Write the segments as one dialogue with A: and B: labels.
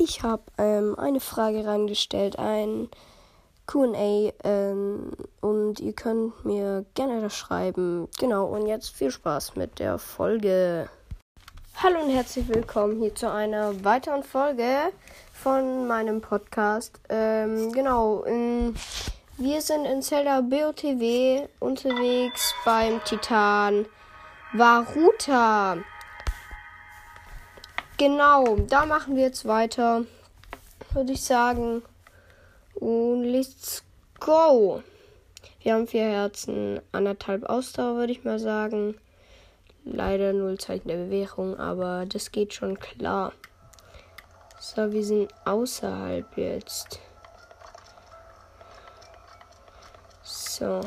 A: ich habe ähm, eine Frage reingestellt, ein QA ähm, und ihr könnt mir gerne das schreiben. Genau, und jetzt viel Spaß mit der Folge. Hallo und herzlich willkommen hier zu einer weiteren Folge von meinem Podcast. Ähm, genau, in, wir sind in Zelda BOTW unterwegs beim Titan Varuta. Genau, da machen wir jetzt weiter, würde ich sagen. Und let's go. Wir haben vier Herzen, anderthalb Ausdauer, würde ich mal sagen. Leider null Zeichen der Bewährung, aber das geht schon klar. So, wir sind außerhalb jetzt. So.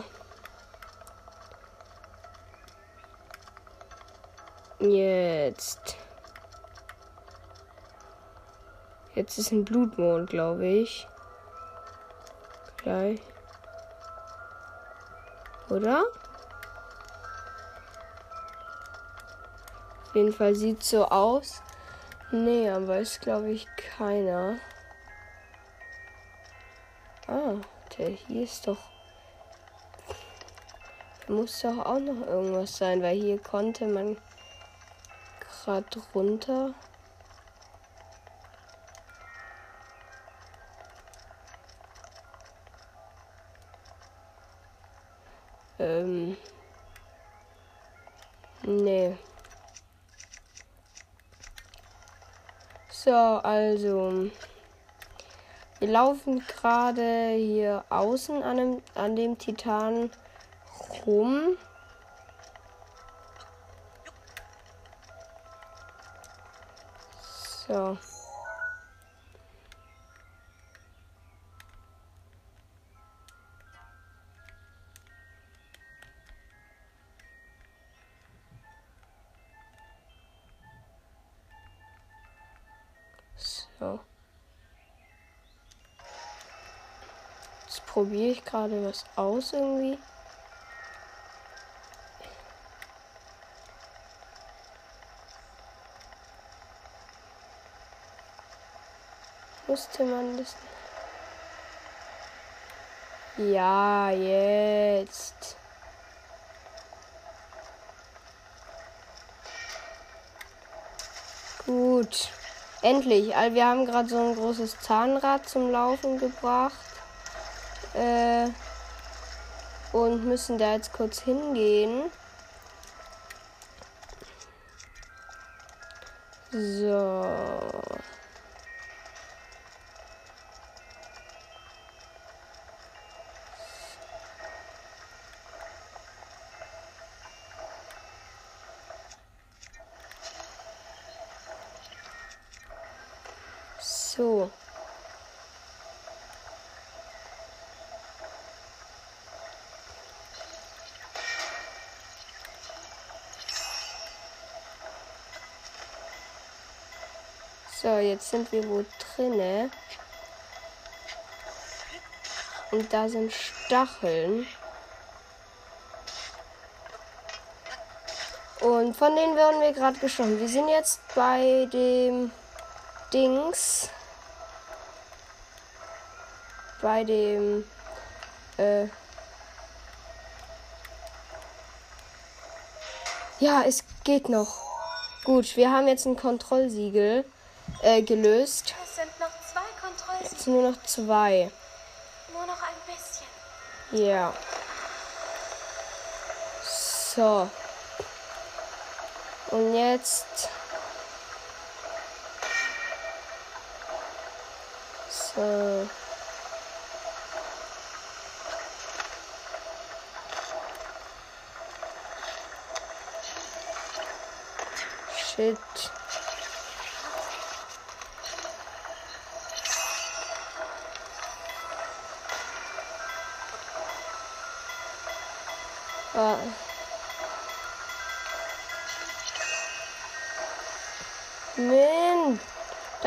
A: Jetzt. Jetzt ist ein Blutmond, glaube ich. Gleich. Oder? Auf jeden Fall sieht so aus. Nee, aber ist glaube ich keiner. Ah, der hier ist doch. Muss doch auch noch irgendwas sein, weil hier konnte man gerade runter. Ähm. Nee. So, also. Wir laufen gerade hier außen an dem, an dem Titan rum. So. Probiere ich gerade was aus irgendwie. Musste man das. Ja, jetzt. Gut. Endlich. Also wir haben gerade so ein großes Zahnrad zum Laufen gebracht. Äh, und müssen da jetzt kurz hingehen. So. So. Jetzt sind wir wo drinne. Und da sind Stacheln. Und von denen werden wir gerade geschossen. Wir sind jetzt bei dem Dings. Bei dem. Äh, ja, es geht noch. Gut, wir haben jetzt ein Kontrollsiegel äh, gelöst.
B: Es sind noch zwei Kontrollsiegel.
A: Jetzt nur noch zwei.
B: Nur noch ein bisschen.
A: Ja. So. Und jetzt. So. Shit.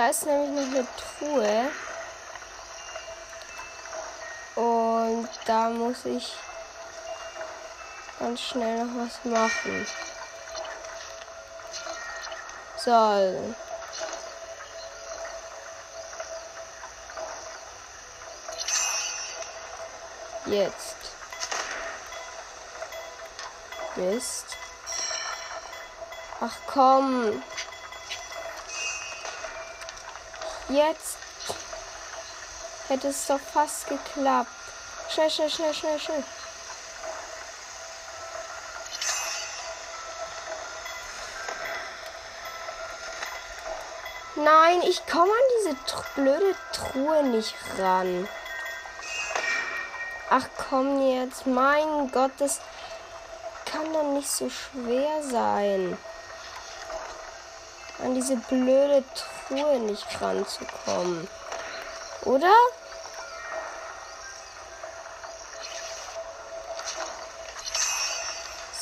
A: Da ist nämlich noch eine Truhe. Und da muss ich ganz schnell noch was machen. So. Jetzt. Mist. Ach komm. Jetzt hätte es doch fast geklappt. Schnell, schnell, schnell, schnell, schnell. Nein, ich komme an diese blöde Truhe nicht ran. Ach komm jetzt, mein Gott, das kann doch nicht so schwer sein. An diese blöde Truhe nicht ranzukommen. Oder?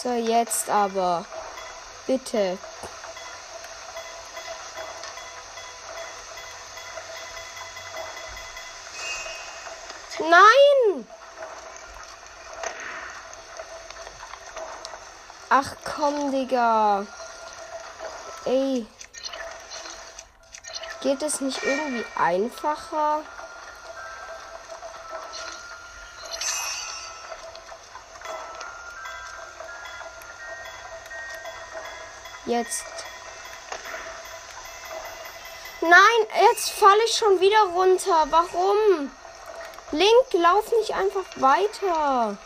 A: So, jetzt aber. Bitte. Nein! Ach komm, Digga. Ey. Geht es nicht irgendwie einfacher? Jetzt. Nein, jetzt falle ich schon wieder runter. Warum? Link, lauf nicht einfach weiter.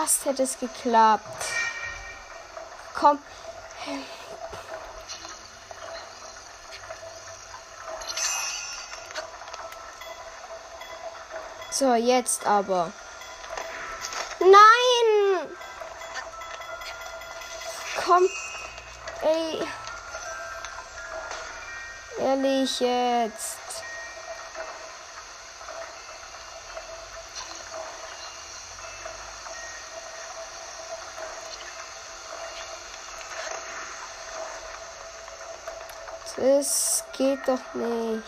A: Fast hätte es geklappt. Komm. So, jetzt aber. Nein! Komm. Ey. Ehrlich jetzt. Das geht doch nicht.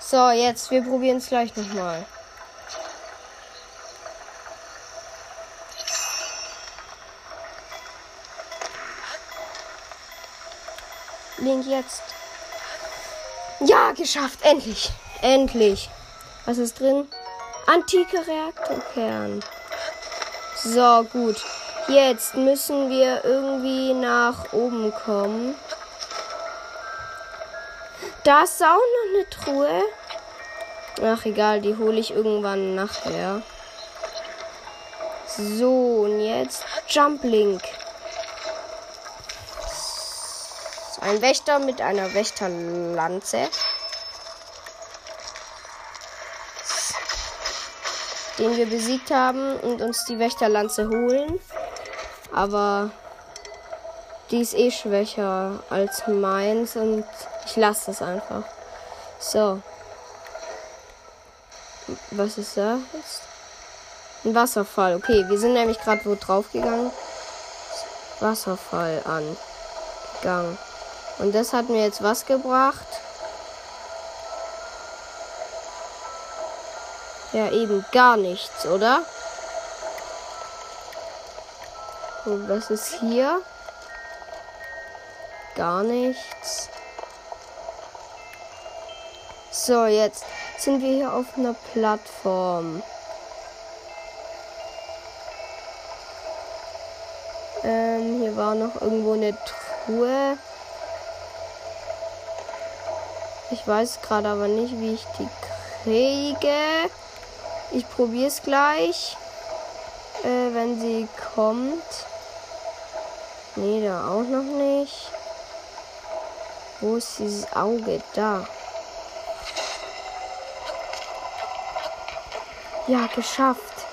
A: So, jetzt, wir probieren es gleich nochmal. Link jetzt. Ja, geschafft. Endlich. Endlich. Was ist drin? Antike Reaktorkern. So, gut. Jetzt müssen wir irgendwie nach oben kommen. Da ist auch noch eine Truhe. Ach, egal, die hole ich irgendwann nachher. So, und jetzt Jump Link. Ein Wächter mit einer Wächterlanze. den wir besiegt haben und uns die Wächterlanze holen. Aber die ist eh schwächer als meins und ich lasse es einfach. So. Was ist da? Ein Wasserfall. Okay, wir sind nämlich gerade wo drauf gegangen. Wasserfall angegangen. Und das hat mir jetzt was gebracht? Ja, eben gar nichts, oder? Und was ist hier? Gar nichts. So, jetzt sind wir hier auf einer Plattform. Ähm, hier war noch irgendwo eine Truhe. Ich weiß gerade aber nicht, wie ich die kriege. Ich probiere es gleich. Äh, wenn sie kommt. Nee, da auch noch nicht. Wo ist dieses Auge? Da. Ja, geschafft.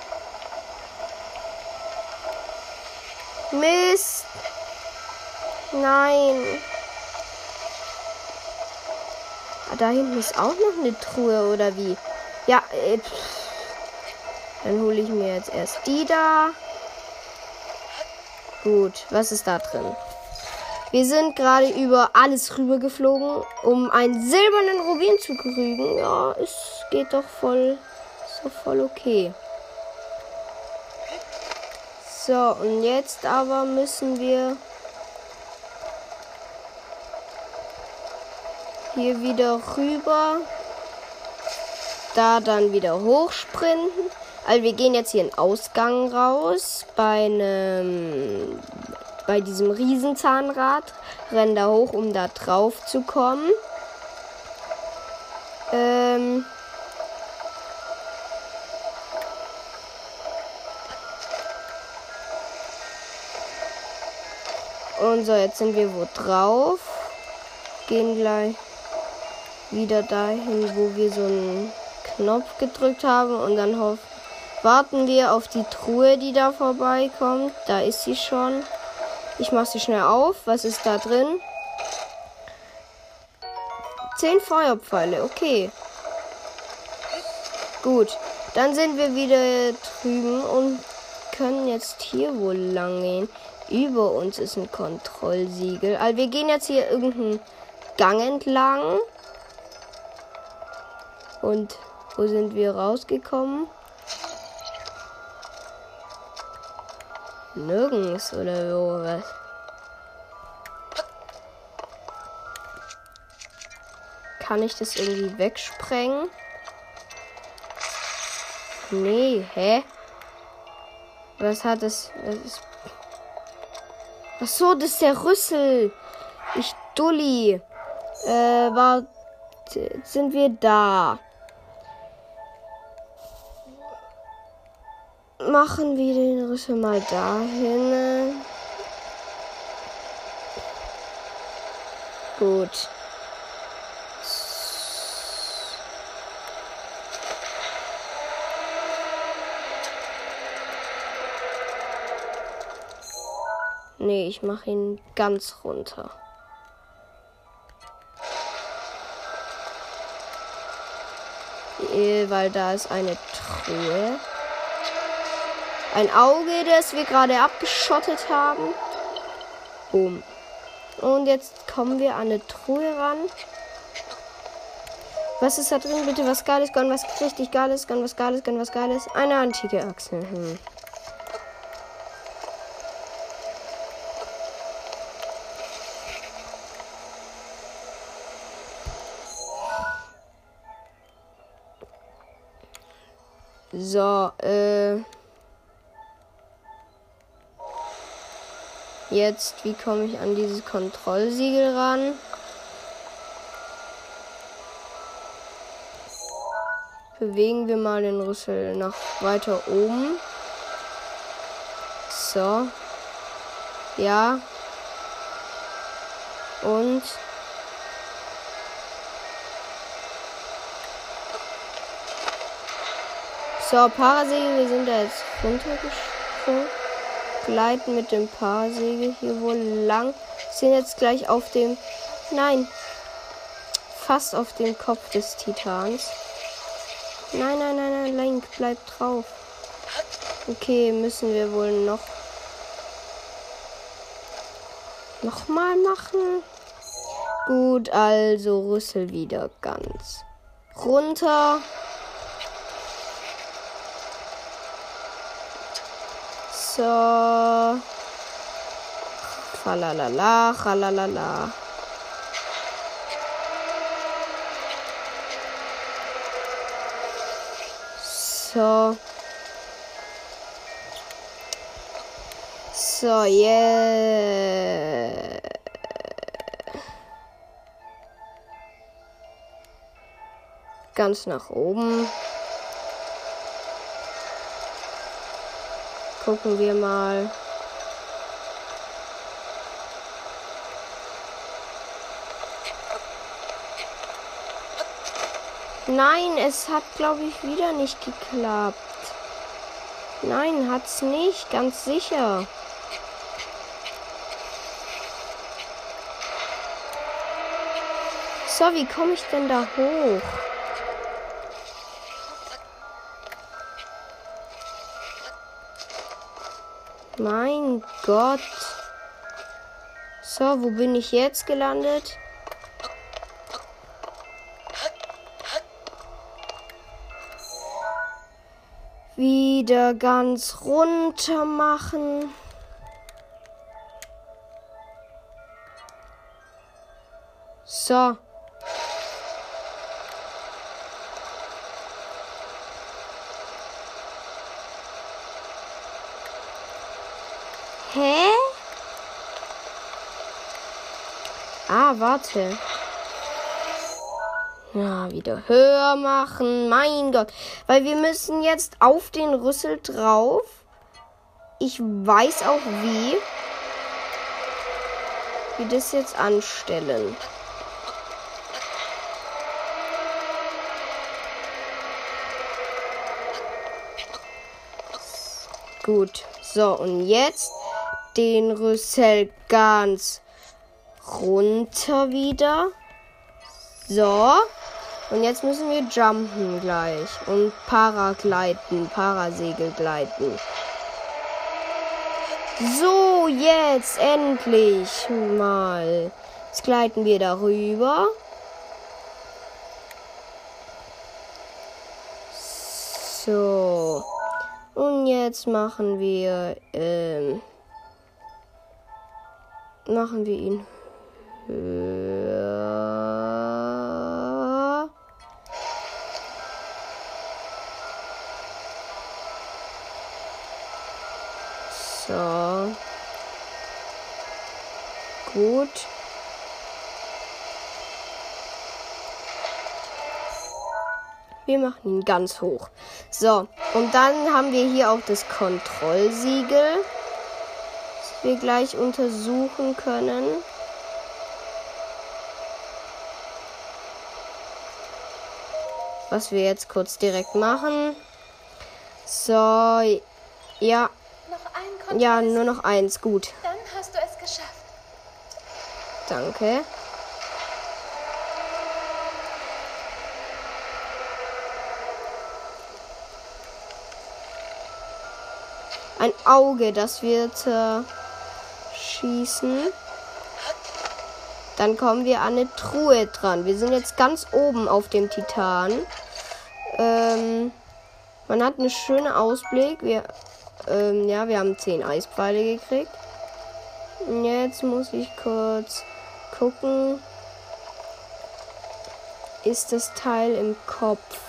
A: Mist. Nein. Ah, da hinten ist auch noch eine Truhe, oder wie? Ja, äh, dann hole ich mir jetzt erst die da. Gut, was ist da drin? Wir sind gerade über alles rüber geflogen, um einen silbernen Rubin zu kriegen. Ja, es geht doch voll, doch voll okay. So, und jetzt aber müssen wir hier wieder rüber. Da dann wieder hochsprinten. Also wir gehen jetzt hier in Ausgang raus bei einem bei diesem Riesenzahnrad. Rennen da hoch, um da drauf zu kommen. Ähm Und so, jetzt sind wir wo drauf. Gehen gleich wieder dahin, wo wir so einen Knopf gedrückt haben. Und dann warten wir auf die Truhe, die da vorbeikommt. Da ist sie schon. Ich mache sie schnell auf. Was ist da drin? Zehn Feuerpfeile. Okay. Gut. Dann sind wir wieder drüben und können jetzt hier wohl lang gehen. Über uns ist ein Kontrollsiegel. Also wir gehen jetzt hier irgendeinen Gang entlang. Und wo sind wir rausgekommen? Nirgends oder so was. Kann ich das irgendwie wegsprengen? Nee, hä? Was hat es? Was ist Ach so, das ist der Rüssel. Ich Dulli. Äh, war sind wir da. Machen wir den Rüssel mal dahin. Gut. Nee, ich mache ihn ganz runter. Weil da ist eine Truhe. Ein Auge, das wir gerade abgeschottet haben. Boom. Und jetzt kommen wir an eine Truhe ran. Was ist da drin? Bitte was Geiles, gönn was richtig Geiles, gönn was Geiles, gönn was Geiles. Eine antike Achse. Hm. So, äh. Jetzt, wie komme ich an dieses Kontrollsiegel ran? Bewegen wir mal den Rüssel nach weiter oben. So. Ja. Und So, Parasegel, wir sind da jetzt runtergesprungen. Gleiten mit dem Parasegel hier wohl lang. Sind jetzt gleich auf dem. Nein. Fast auf dem Kopf des Titans. Nein, nein, nein, nein, Link, bleib drauf. Okay, müssen wir wohl noch. Nochmal machen. Gut, also Rüssel wieder ganz runter. So. Falalala, halalala. So. So, yeah. Ganz nach oben. Gucken wir mal. Nein, es hat, glaube ich, wieder nicht geklappt. Nein, hat's nicht, ganz sicher. So, wie komme ich denn da hoch? Mein Gott. So, wo bin ich jetzt gelandet? Wieder ganz runter machen. So. Hä? Ah, warte. Ja, wieder höher machen. Mein Gott. Weil wir müssen jetzt auf den Rüssel drauf. Ich weiß auch wie. Wie das jetzt anstellen. Gut. So, und jetzt den Rüssel ganz runter wieder. So. Und jetzt müssen wir jumpen gleich. Und Paragleiten, Parasegel gleiten. So, jetzt endlich mal. Jetzt gleiten wir darüber. So. Und jetzt machen wir, ähm, machen wir ihn. So. Gut. Wir machen ihn ganz hoch. So, und dann haben wir hier auch das Kontrollsiegel, wir gleich untersuchen können. Was wir jetzt kurz direkt machen. So, ja. Ja, nur noch eins, gut.
B: Dann hast du es geschafft.
A: Danke. ein Auge, das wir zerschießen. Dann kommen wir an eine Truhe dran. Wir sind jetzt ganz oben auf dem Titan. Ähm, man hat einen schönen Ausblick. Wir, ähm, ja, wir haben 10 Eispfeile gekriegt. Jetzt muss ich kurz gucken. Ist das Teil im Kopf?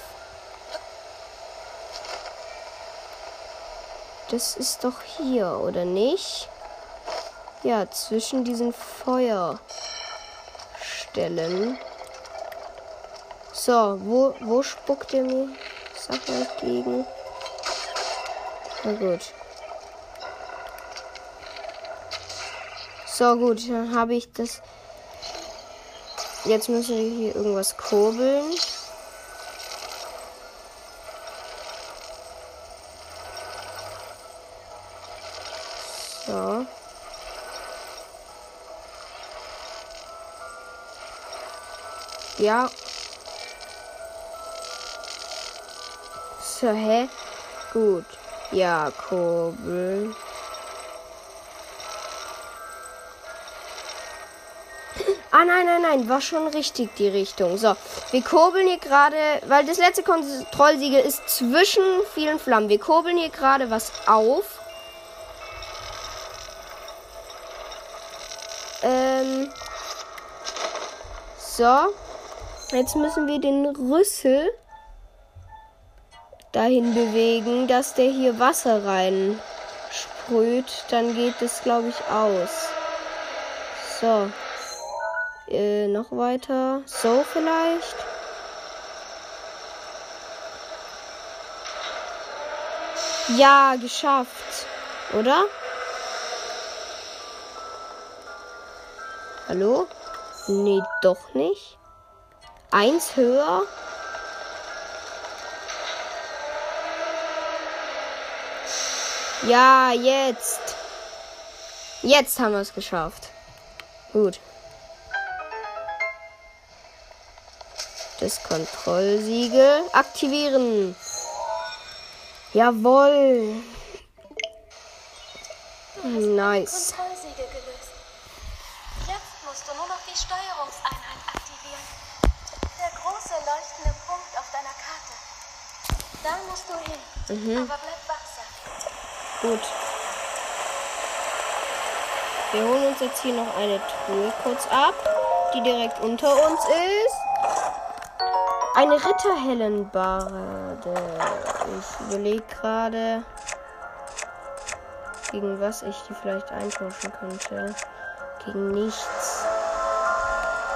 A: Das ist doch hier, oder nicht? Ja, zwischen diesen Feuerstellen. So, wo, wo spuckt er mir Sachen entgegen? Na gut. So gut, dann habe ich das. Jetzt müssen wir hier irgendwas kurbeln. Ja. So, hä? Gut. Ja, kurbeln. Ah, nein, nein, nein, war schon richtig die Richtung. So, wir kurbeln hier gerade, weil das letzte Kontrollsiegel ist zwischen vielen Flammen. Wir kurbeln hier gerade was auf. Ähm. So. Jetzt müssen wir den Rüssel dahin bewegen, dass der hier Wasser rein sprüht. Dann geht es, glaube ich, aus. So. Äh, noch weiter. So vielleicht. Ja, geschafft. Oder? Hallo? Nee, doch nicht. Eins höher. Ja, jetzt. Jetzt haben wir es geschafft. Gut. Das Kontrollsiegel aktivieren. Jawohl. Nice.
B: musst du nur noch die Steuerungseinheit aktivieren. Der große leuchtende Punkt auf deiner Karte. Da musst du hin. Mhm. Aber bleib wachsam.
A: Gut. Wir holen uns jetzt hier noch eine Truhe kurz ab, die direkt unter uns ist. Eine Ritterhellenbarde. Ich überlege gerade, gegen was ich die vielleicht eintauschen könnte. Gegen nichts.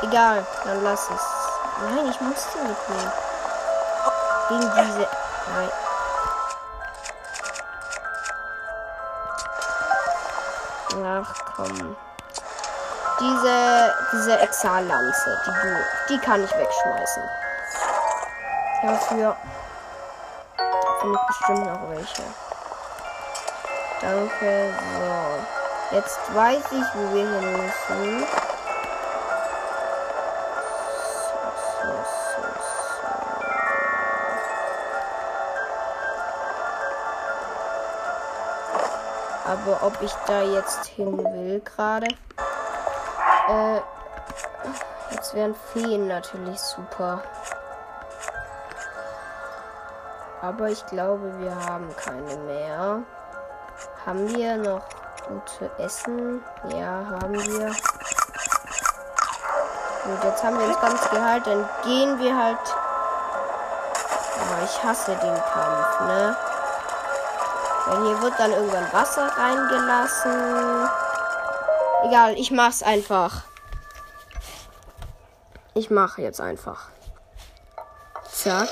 A: Egal, dann lass es. Nein, ich muss sie mitnehmen. Gegen diese. Nein. Ach komm. Diese, diese Exallanze, die, die kann ich wegschmeißen. Dafür finde ich bestimmt noch welche. Danke. So. Jetzt weiß ich, wo wir hin müssen. Aber ob ich da jetzt hin will gerade. Äh, jetzt wären Feen natürlich super. Aber ich glaube, wir haben keine mehr. Haben wir noch gut zu essen? Ja, haben wir. Gut, jetzt haben wir uns ganz geheilt. Dann gehen wir halt. Aber ich hasse den Kampf, ne? Weil hier wird dann irgendwann Wasser reingelassen. Egal, ich mach's einfach. Ich mache jetzt einfach. Zack.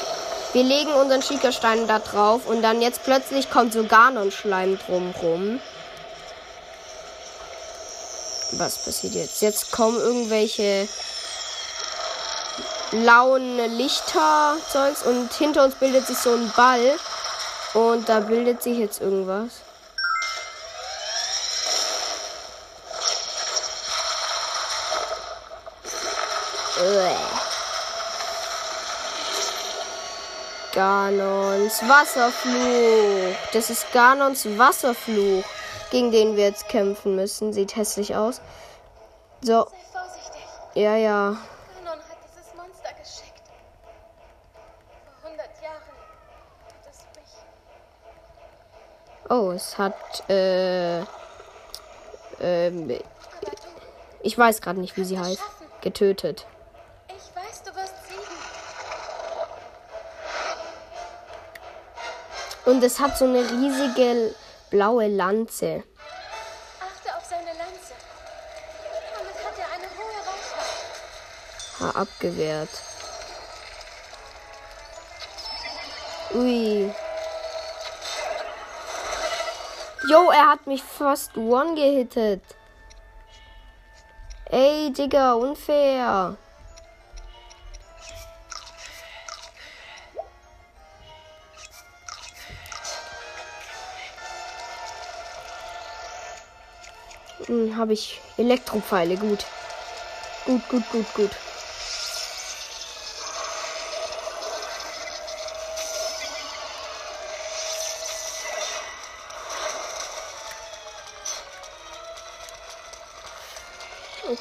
A: Wir legen unseren Schiekerstein da drauf und dann jetzt plötzlich kommt so Ganon-Schleim drumrum. Was passiert jetzt? Jetzt kommen irgendwelche blauen Lichterzeugs und hinter uns bildet sich so ein Ball. Und da bildet sich jetzt irgendwas. Uäh. Ganons Wasserfluch. Das ist Ganons Wasserfluch, gegen den wir jetzt kämpfen müssen. Sieht hässlich aus. So. Ja, ja. Ganon hat dieses Monster geschickt. Vor 100 Jahren hat es mich. Oh, es hat, äh, ähm, ich weiß gerade nicht, wie sie heißt. Getötet. Und es hat so eine riesige blaue Lanze.
B: Achte auf seine Lanze. Damit hat er eine hohe Reichweite.
A: Ha, abgewehrt. Ui. Jo, er hat mich fast one gehittet. Ey, Digga, unfair. Hm, habe ich Elektropfeile. Gut. Gut, gut, gut, gut.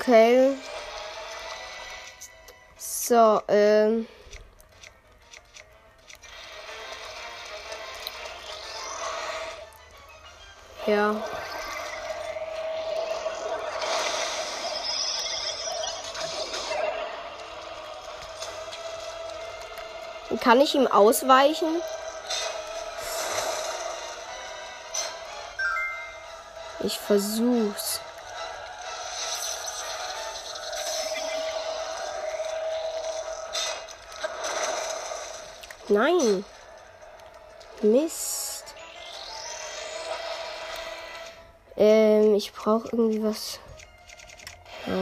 A: Okay. So, ähm. Ja. Kann ich ihm ausweichen? Ich versuch's. Nein. Mist. Ähm, ich brauche irgendwie was. Ja.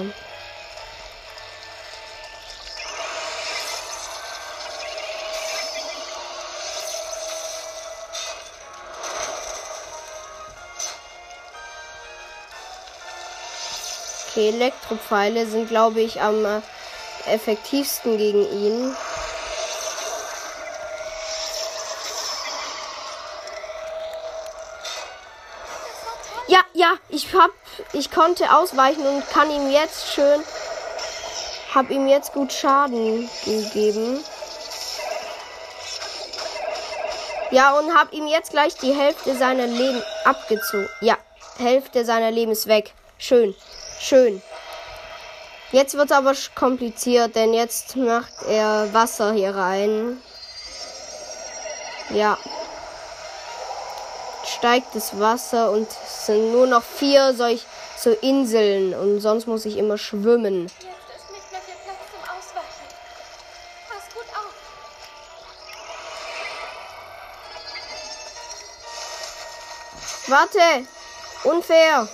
A: Okay, Elektropfeile sind, glaube ich, am effektivsten gegen ihn. Ja, ja, Ich hab, ich konnte ausweichen und kann ihm jetzt schön, hab ihm jetzt gut Schaden gegeben. Ja, und hab ihm jetzt gleich die Hälfte seiner Leben abgezogen. Ja, Hälfte seiner Leben ist weg. Schön, schön. Jetzt wird es aber kompliziert, denn jetzt macht er Wasser hier rein. Ja. Steigt das Wasser und es sind nur noch vier solch so Inseln und sonst muss ich immer schwimmen.
B: Jetzt ist nicht mehr viel Platz zum Ausweichen. Pass gut auf.
A: Warte! Unfair!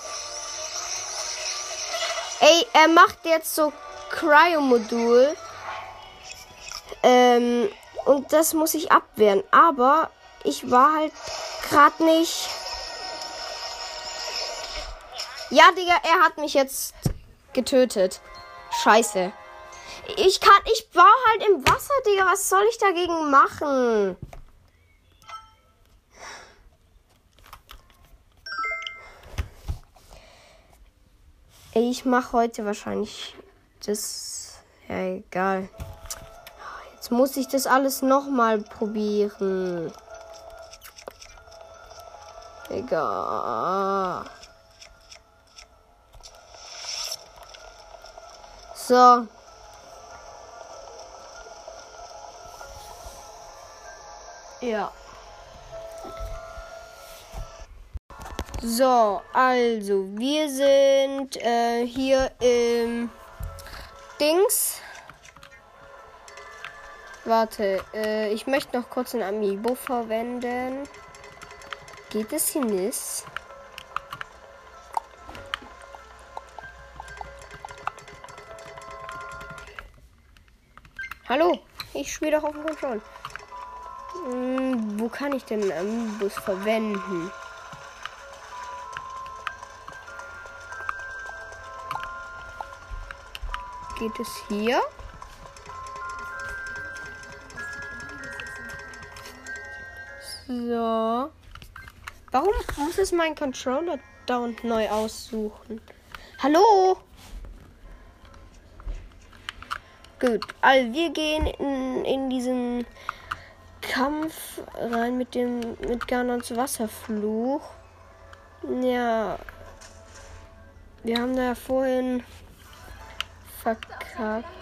A: Ey, er macht jetzt so Cryo-Modul. Ähm, und das muss ich abwehren. Aber ich war halt gerade nicht. Ja, Digga, er hat mich jetzt getötet. Scheiße. Ich kann, ich war halt im Wasser, Digga. Was soll ich dagegen machen? Ich mache heute wahrscheinlich das. Ja, egal. Jetzt muss ich das alles nochmal probieren. Egal. So. Ja. So, also wir sind äh, hier im Dings. Warte, äh, ich möchte noch kurz ein Amiibo verwenden. Geht es hier nicht? Hallo, ich spiele doch auf dem Control. Hm, wo kann ich denn Amiibos verwenden? Geht es hier? So. Warum muss es mein Controller dauernd neu aussuchen? Hallo? Gut, also wir gehen in, in diesen Kampf rein mit dem mit Ganons Wasserfluch. Ja. Wir haben da ja vorhin verkackt.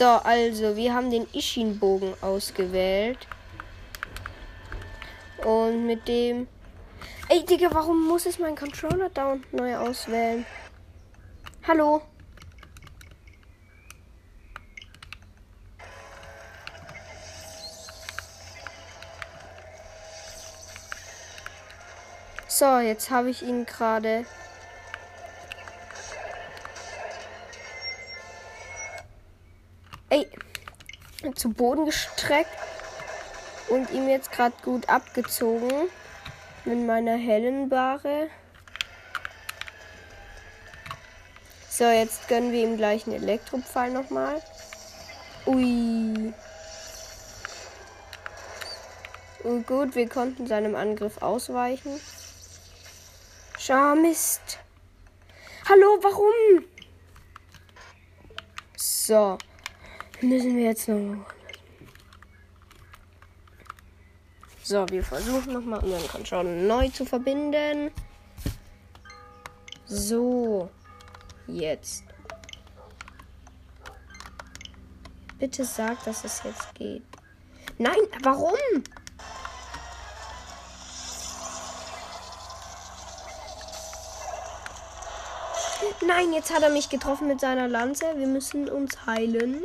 A: So, also, wir haben den Ishin-Bogen ausgewählt. Und mit dem. Ey, Digga, warum muss es mein Controller down neu auswählen? Hallo? So, jetzt habe ich ihn gerade. Zu Boden gestreckt und ihm jetzt gerade gut abgezogen mit meiner hellen Bahre. So, jetzt gönnen wir ihm gleich einen Elektropfeil nochmal. Ui. Und gut, wir konnten seinem Angriff ausweichen. Schau. Hallo, warum? So. Müssen wir jetzt noch. So, wir versuchen nochmal unseren Controller neu zu verbinden. So. Jetzt. Bitte sag, dass es jetzt geht. Nein, warum? Nein, jetzt hat er mich getroffen mit seiner Lanze. Wir müssen uns heilen.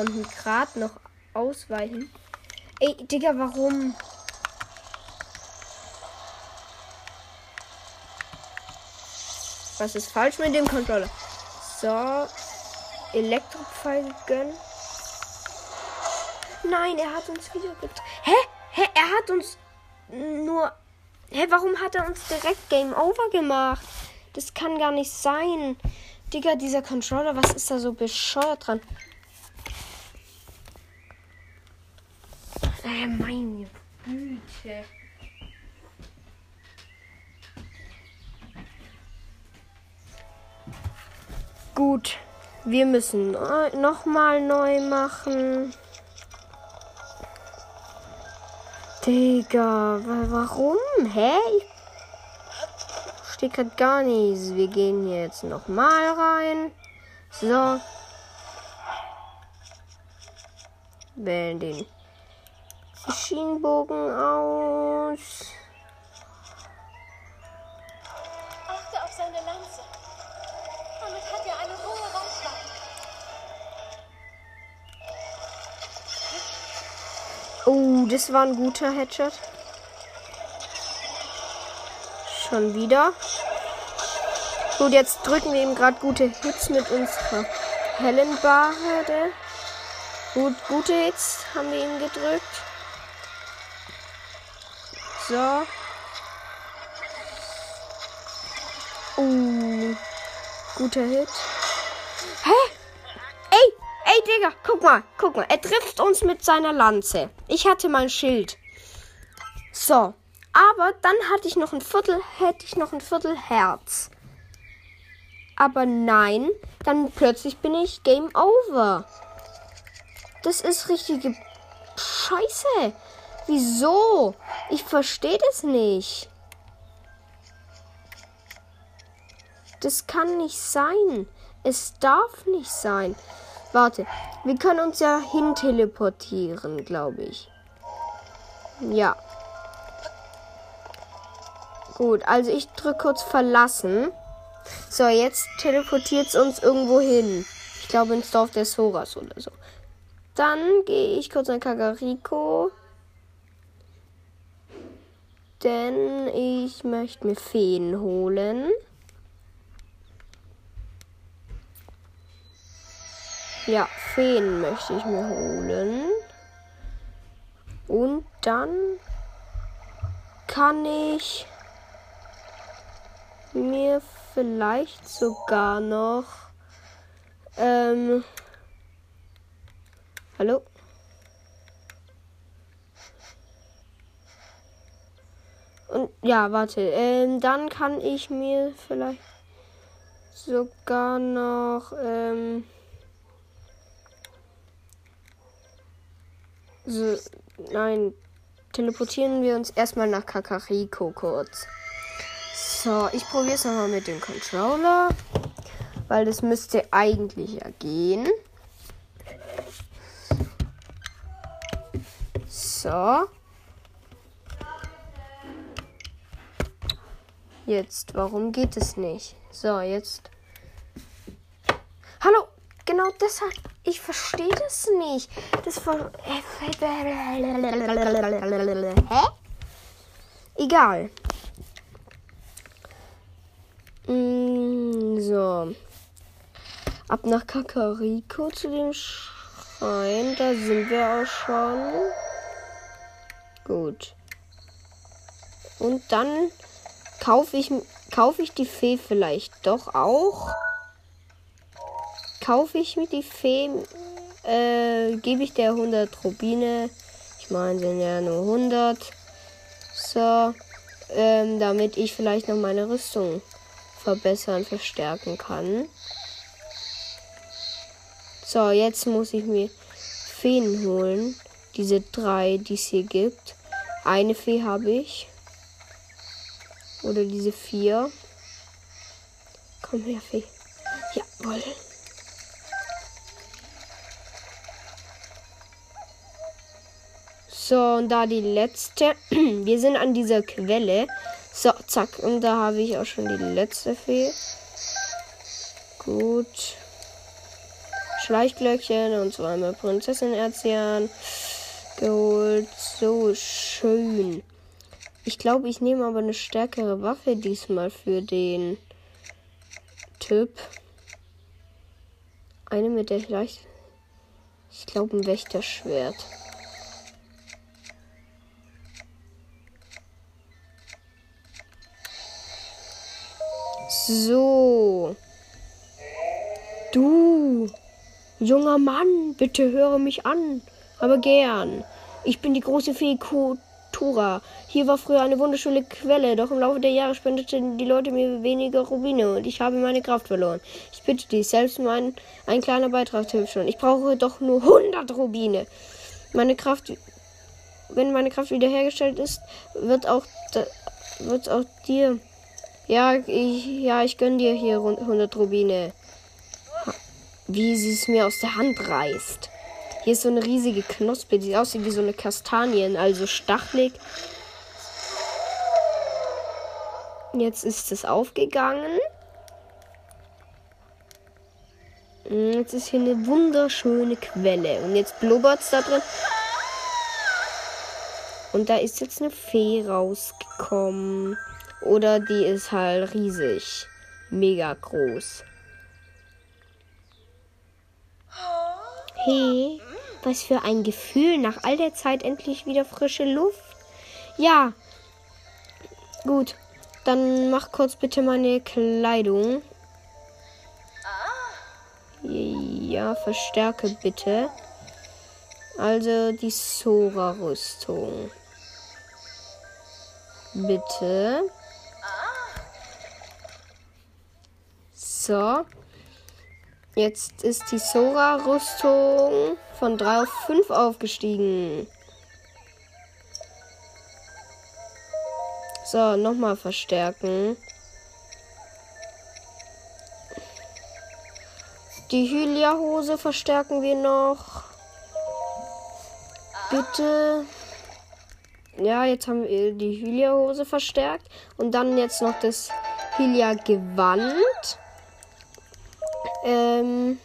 A: Konnten gerade noch ausweichen. Ey, Digga, warum? Was ist falsch mit dem Controller? So. Elektropfeil gönnen. Nein, er hat uns wieder getroffen. Hä? Hä? Er hat uns nur. Hä, warum hat er uns direkt Game Over gemacht? Das kann gar nicht sein. Digga, dieser Controller, was ist da so bescheuert dran? Äh, meine Güte. Gut, wir müssen nochmal neu machen. Digga, warum? Hä? Steht grad gar nichts. Wir gehen jetzt nochmal rein. So. Wählen den Schienenbogen aus.
B: Achte auf seine Lanze. Damit hat er eine hohe Reichweite.
A: Oh, das war ein guter Headshot. Schon wieder. Gut, jetzt drücken wir ihm gerade gute Hits mit unserer hellen Barrede. Gut, gute Hits haben wir ihm gedrückt. So. Uh, guter Hit. Hä? Ey, ey, Digga, guck mal, guck mal. Er trifft uns mit seiner Lanze. Ich hatte mein Schild. So. Aber dann hatte ich noch ein Viertel, hätte ich noch ein Viertel Herz. Aber nein, dann plötzlich bin ich Game Over. Das ist richtige Scheiße. Wieso? Ich verstehe das nicht. Das kann nicht sein. Es darf nicht sein. Warte, wir können uns ja hin teleportieren, glaube ich. Ja. Gut, also ich drücke kurz verlassen. So, jetzt teleportiert es uns irgendwo hin. Ich glaube ins Dorf des Horas oder so. Dann gehe ich kurz an Kakariko. Denn ich möchte mir Feen holen. Ja, Feen möchte ich mir holen. Und dann kann ich mir vielleicht sogar noch ähm, hallo und ja warte ähm, dann kann ich mir vielleicht sogar noch ähm, so, nein teleportieren wir uns erstmal nach Kakariko kurz. So, ich probiere es nochmal mit dem Controller. Weil das müsste eigentlich ja gehen. So. Jetzt, warum geht es nicht? So, jetzt. Hallo, genau deshalb. Ich verstehe das nicht. Das ver Hä? Egal. Mm, so. Ab nach Kakariko zu dem Schrein. Da sind wir auch schon. Gut. Und dann kaufe ich, kaufe ich die Fee vielleicht doch auch. Kaufe ich mir die Fee, äh, gebe ich der 100 Rubine. Ich meine, sind ja nur 100. So, ähm, damit ich vielleicht noch meine Rüstung verbessern, verstärken kann. So, jetzt muss ich mir Feen holen. Diese drei, die es hier gibt. Eine Fee habe ich. Oder diese vier. Komm her, Fee. Jawohl. So, und da die letzte. Wir sind an dieser Quelle. So, zack. Und da habe ich auch schon die letzte Fee. Gut. Schleichglöckchen und zweimal Prinzessin Erzian geholt. So schön. Ich glaube, ich nehme aber eine stärkere Waffe diesmal für den Typ. Eine mit der vielleicht. Ich glaube, ein Wächterschwert. So. Du, junger Mann, bitte höre mich an. Aber gern. Ich bin die große Fee Kotura. Hier war früher eine wunderschöne Quelle, doch im Laufe der Jahre spendeten die Leute mir weniger Rubine und ich habe meine Kraft verloren. Ich bitte dich, selbst mein ein kleiner Beitrag hilft schon. Ich brauche doch nur 100 Rubine. Meine Kraft, wenn meine Kraft wiederhergestellt ist, wird auch, wird auch dir ja, ich, ja, ich gönn dir hier 100 Rubine. Wie sie es mir aus der Hand reißt. Hier ist so eine riesige Knospe, die aussieht wie so eine Kastanien, also stachelig. Jetzt ist es aufgegangen. Jetzt ist hier eine wunderschöne Quelle. Und jetzt blubbert es da drin. Und da ist jetzt eine Fee rausgekommen. Oder die ist halt riesig. Mega groß. Hey, was für ein Gefühl, nach all der Zeit endlich wieder frische Luft. Ja. Gut, dann mach kurz bitte meine Kleidung. Ja, verstärke bitte. Also die Sora-Rüstung. Bitte. So. Jetzt ist die Sora-Rüstung von 3 auf 5 aufgestiegen. So, nochmal verstärken. Die Hylia-Hose verstärken wir noch. Bitte. Ja, jetzt haben wir die Hylia-Hose verstärkt. Und dann jetzt noch das Hylia-Gewand. Ähm,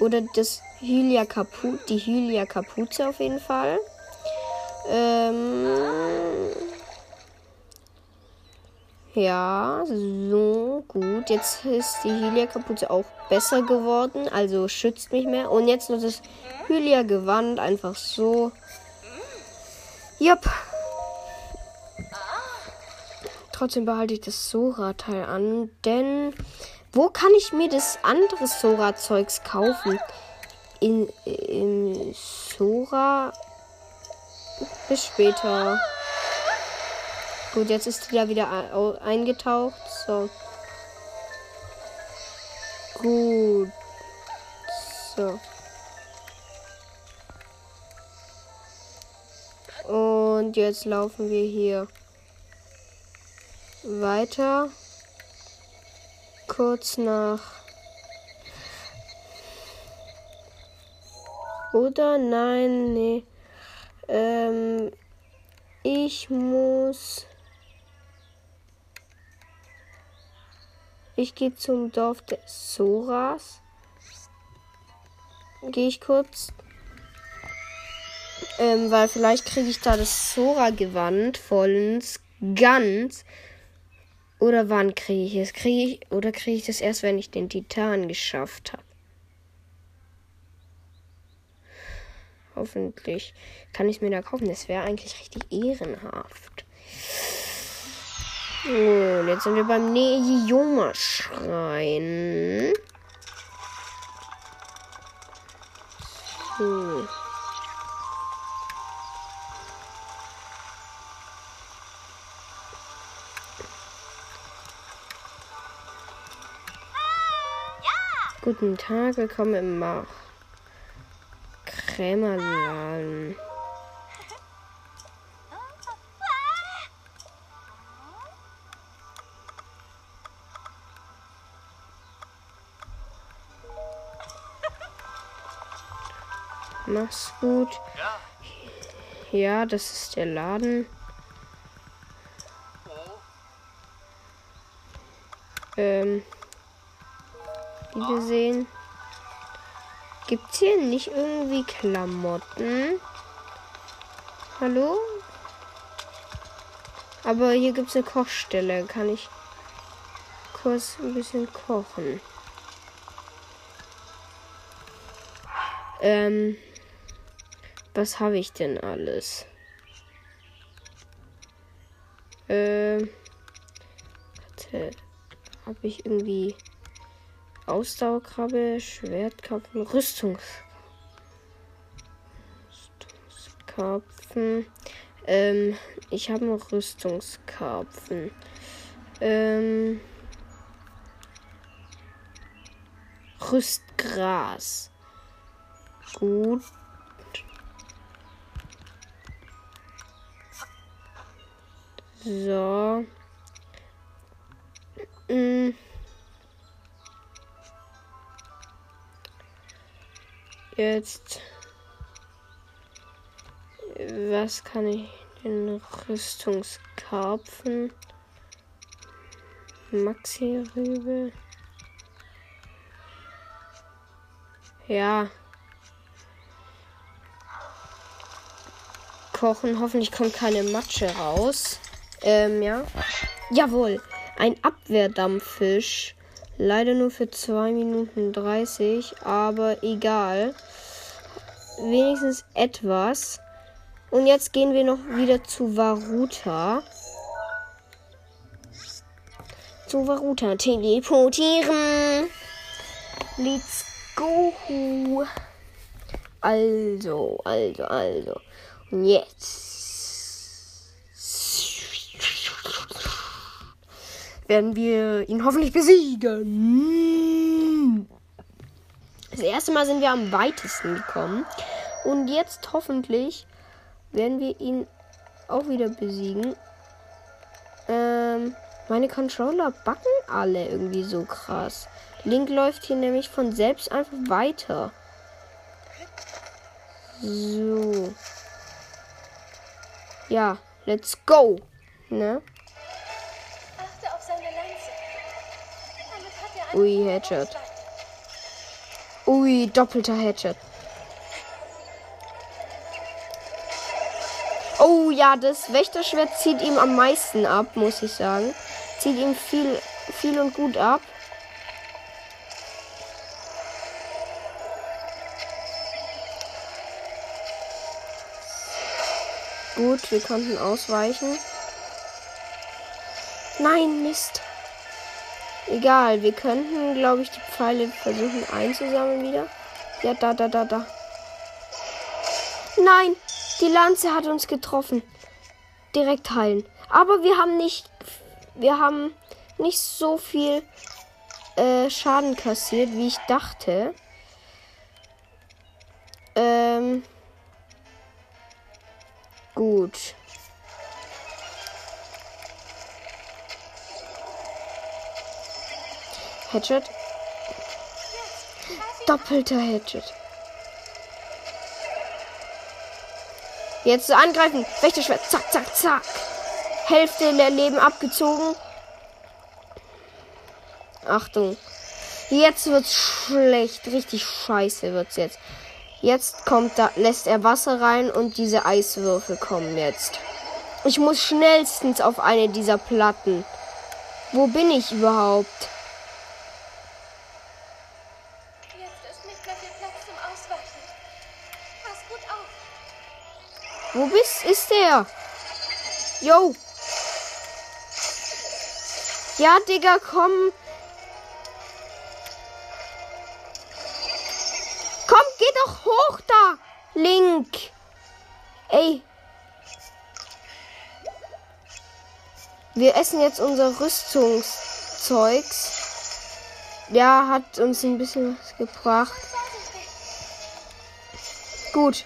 A: oder das Hylia Kapu die Hylia Kapuze auf jeden Fall. Ähm, ja, so gut. Jetzt ist die Hylia Kapuze auch besser geworden, also schützt mich mehr. Und jetzt noch das Hylia Gewand einfach so. Jupp. Trotzdem behalte ich das Sora-Teil an, denn wo kann ich mir das andere Sora-Zeugs kaufen? In, in Sora. Bis später. Gut, jetzt ist die da wieder eingetaucht. So. Gut. So. Und jetzt laufen wir hier weiter kurz nach. Oder nein, nee. Ähm, ich muss. Ich gehe zum Dorf der Soras. Gehe ich kurz. Ähm, weil vielleicht kriege ich da das Sora-Gewand vollends ganz. Oder wann kriege ich es? Kriege ich oder kriege ich das erst, wenn ich den Titan geschafft habe? Hoffentlich kann ich es mir da kaufen. Das wäre eigentlich richtig ehrenhaft. Und jetzt sind wir beim Neiyoma-Schrein. So. Guten Tag, willkommen im Mach. Krämerladen. Mach's gut. Ja, das ist der Laden. Ähm wir sehen. Gibt es hier nicht irgendwie Klamotten? Hallo? Aber hier gibt es eine Kochstelle. Kann ich kurz ein bisschen kochen? Ähm, was habe ich denn alles? Ähm, warte, habe ich irgendwie Ausdauerkrabbe, Schwertkarpfen, Rüstungs Rüstungskarpfen. Ähm, ich habe noch Rüstungskarpfen. Ähm, Rüstgras. Gut. So. Mm. Jetzt. Was kann ich denn Rüstungskarpfen? Maxi-Rübel. Ja. Kochen. Hoffentlich kommt keine Matsche raus. Ähm, ja. Jawohl. Ein Abwehrdampffisch. Leider nur für 2 Minuten 30, aber egal. Wenigstens etwas. Und jetzt gehen wir noch wieder zu Varuta. Zu Varuta teleportieren. Let's go. Also, also, also. Und jetzt werden wir ihn hoffentlich besiegen. Das erste Mal sind wir am weitesten gekommen. Und jetzt hoffentlich werden wir ihn auch wieder besiegen. Ähm, meine Controller backen alle irgendwie so krass. Link läuft hier nämlich von selbst einfach weiter. So. Ja, let's go. Ne? Ui, Headshot. Ui, doppelter Headshot. Oh ja, das Wächterschwert zieht ihm am meisten ab, muss ich sagen. Zieht ihm viel, viel und gut ab. Gut, wir konnten ausweichen. Nein, Mist. Egal, wir könnten, glaube ich, die Pfeile versuchen einzusammeln wieder. Ja, da, da, da, da. Nein, die Lanze hat uns getroffen. Direkt heilen. Aber wir haben nicht, wir haben nicht so viel äh, Schaden kassiert, wie ich dachte. Ähm, gut. Headshot. Doppelter Headshot. Jetzt angreifen. Wächterschwert. Zack, zack, zack. Hälfte der Leben abgezogen. Achtung. Jetzt wird's schlecht. Richtig scheiße wird's jetzt. Jetzt kommt da, lässt er Wasser rein und diese Eiswürfel kommen jetzt. Ich muss schnellstens auf eine dieser Platten. Wo bin ich überhaupt? Der? Yo. Ja, Digga, komm. Komm, geh doch hoch da. Link. Ey. Wir essen jetzt unser Rüstungszeugs. Ja, hat uns ein bisschen was gebracht. Gut.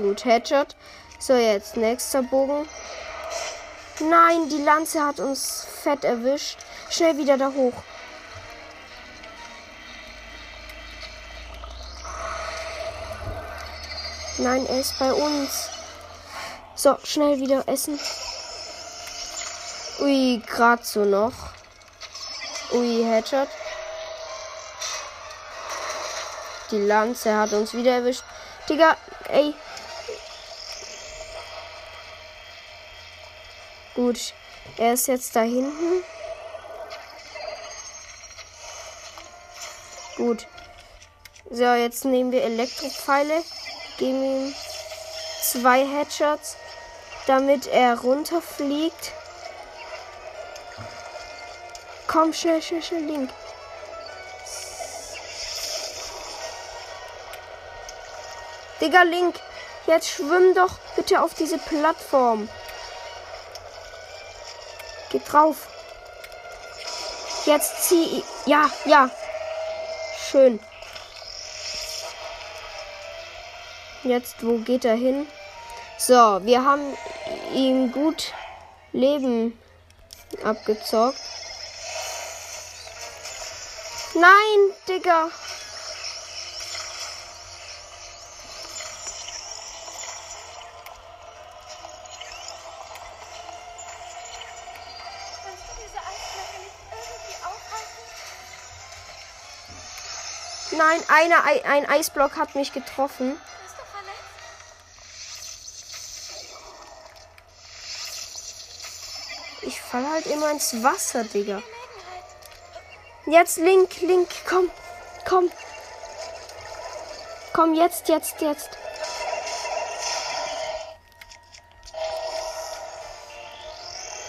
A: Gut, Headshot. So, jetzt nächster Bogen. Nein, die Lanze hat uns fett erwischt. Schnell wieder da hoch. Nein, er ist bei uns. So, schnell wieder essen. Ui, gerade so noch. Ui, Headshot. Die Lanze hat uns wieder erwischt. Digga, ey, Gut, er ist jetzt da hinten. Gut. So, jetzt nehmen wir Elektropfeile. Geben ihm zwei Headshots, damit er runterfliegt. Komm, schnell, schnell, schnell, Link. Digga, Link, jetzt schwimm doch bitte auf diese Plattform. Geht drauf. Jetzt zieh. Ja, ja. Schön. Jetzt, wo geht er hin? So, wir haben ihm gut Leben abgezockt. Nein, Digga. Nein, einer, Ei- ein Eisblock hat mich getroffen. Ich fall halt immer ins Wasser, Digga. Jetzt Link, Link, komm, komm. Komm jetzt, jetzt, jetzt.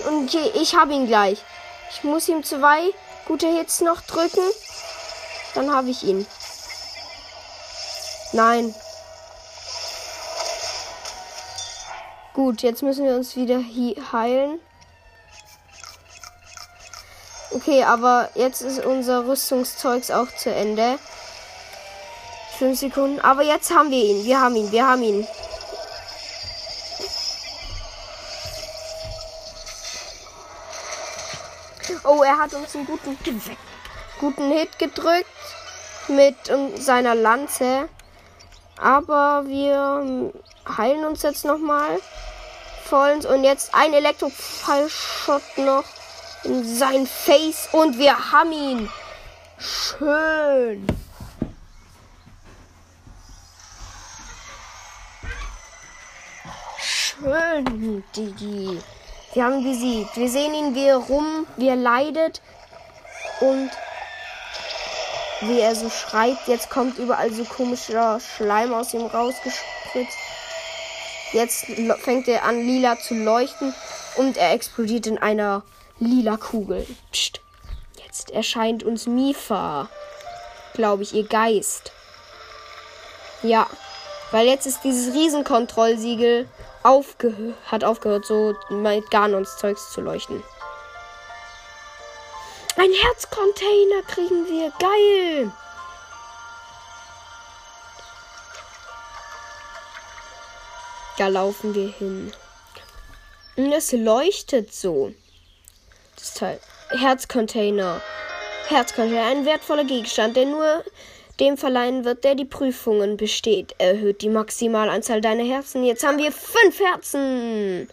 A: Okay, ich hab ihn gleich. Ich muss ihm zwei gute Hits noch drücken. Dann habe ich ihn. Nein. Gut, jetzt müssen wir uns wieder heilen. Okay, aber jetzt ist unser Rüstungszeugs auch zu Ende. Fünf Sekunden. Aber jetzt haben wir ihn. Wir haben ihn. Wir haben ihn. Oh, er hat uns einen guten, guten Hit gedrückt mit um, seiner Lanze. Aber wir heilen uns jetzt nochmal vollends. Und jetzt ein Elektrofallshot noch in sein Face. Und wir haben ihn. Schön. Schön, Digi. Wir haben ihn besiegt. Wir sehen ihn, wie er rum, wie er leidet. Und wie er so schreit. Jetzt kommt überall so komischer Schleim aus ihm rausgespritzt. Jetzt fängt er an, lila zu leuchten. Und er explodiert in einer lila Kugel. Psst. Jetzt erscheint uns Mifa. Glaube ich, ihr Geist. Ja. Weil jetzt ist dieses Riesenkontrollsiegel aufgehört, hat aufgehört, so mit Ganons Zeugs zu leuchten. Ein Herzcontainer kriegen wir. Geil. Da laufen wir hin. Und es leuchtet so. Das Teil. Herzcontainer. Herzcontainer. Ein wertvoller Gegenstand, der nur dem verleihen wird, der die Prüfungen besteht. Erhöht die Maximalanzahl deiner Herzen. Jetzt haben wir fünf Herzen.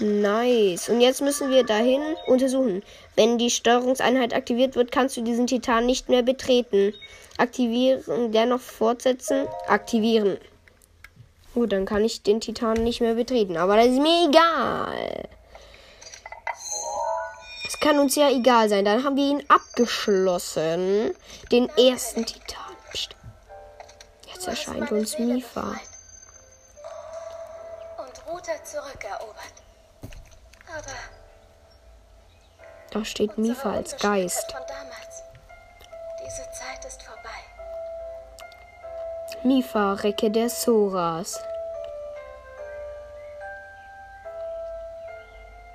A: Nice. Und jetzt müssen wir dahin untersuchen. Wenn die Steuerungseinheit aktiviert wird, kannst du diesen Titan nicht mehr betreten. Aktivieren, dennoch fortsetzen. Aktivieren. Gut, dann kann ich den Titan nicht mehr betreten. Aber das ist mir egal. Es kann uns ja egal sein. Dann haben wir ihn abgeschlossen. Den ersten Titan. Psst. Jetzt erscheint uns Mifa.
B: Und Ruta zurückerobert. Aber
A: Da steht Mifa als Geist.
B: Von damals. Diese Zeit ist vorbei.
A: Mifa, Recke der Soras.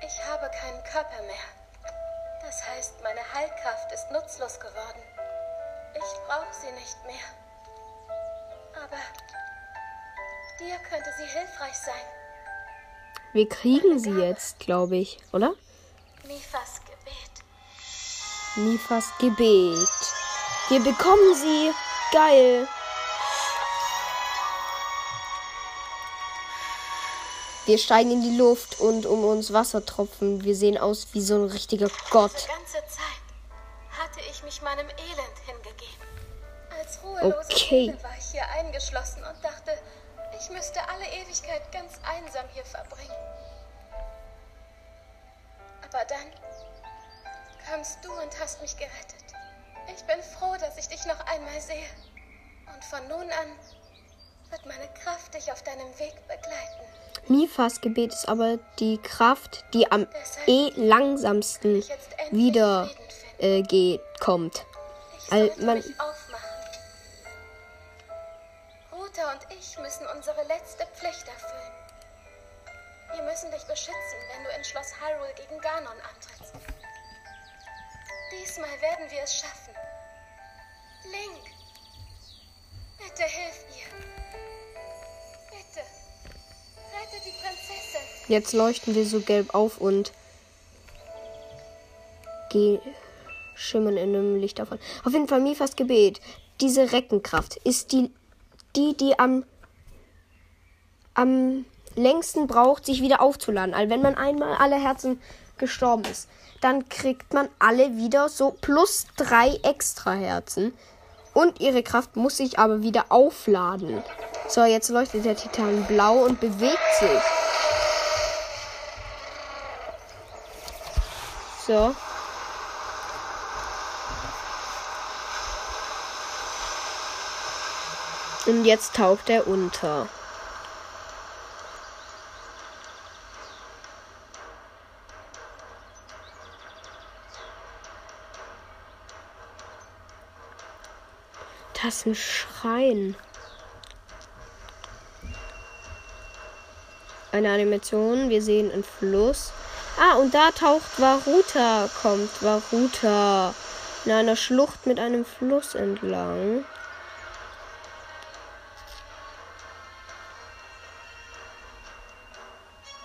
B: Ich habe keinen Körper mehr. Das heißt, meine Heilkraft ist nutzlos geworden. Ich brauche sie nicht mehr. Aber dir könnte sie hilfreich sein.
A: Wir kriegen sie jetzt, glaube ich, oder?
B: Mifas Gebet.
A: Mifas Gebet. Wir bekommen sie. Geil. Wir steigen in die Luft und um uns Wassertropfen. Wir sehen aus wie so ein richtiger Gott.
B: Die ganze Zeit hatte ich mich meinem Elend hingegeben. Als ruhelose
A: Okay.
B: Seele war ich hier eingeschlossen und dachte, ich müsste alle Ewigkeit ganz einsam hier verbringen. Aber dann kamst du und hast mich gerettet. Ich bin froh, dass ich dich noch einmal sehe. Und von nun an wird meine Kraft dich auf deinem Weg begleiten.
A: Mifas Gebet ist aber die Kraft, die am eh langsamsten wieder äh, geht, kommt.
B: Ich
A: Al-
B: sollte
A: man-
B: mich aufmachen. Ruta und ich müssen unsere letzte Pflicht erfüllen. Wir müssen dich beschützen, wenn du in Schloss Hyrule gegen Ganon antrittst. Diesmal werden wir es schaffen. Link, bitte hilf mir. Bitte, rette die Prinzessin.
A: Jetzt leuchten wir so gelb auf und ge schimmern in einem Licht auf. Auf jeden Fall Mifas Gebet. Diese Reckenkraft ist die, die, die am, am längsten braucht, sich wieder aufzuladen. Also wenn man einmal alle Herzen gestorben ist, dann kriegt man alle wieder so plus drei extra Herzen. Und ihre Kraft muss sich aber wieder aufladen. So, jetzt leuchtet der Titan blau und bewegt sich. So. Und jetzt taucht er unter. Das ist ein Schrein. Eine Animation. Wir sehen einen Fluss. Ah, und da taucht Varuta, kommt Varuta in einer Schlucht mit einem Fluss entlang.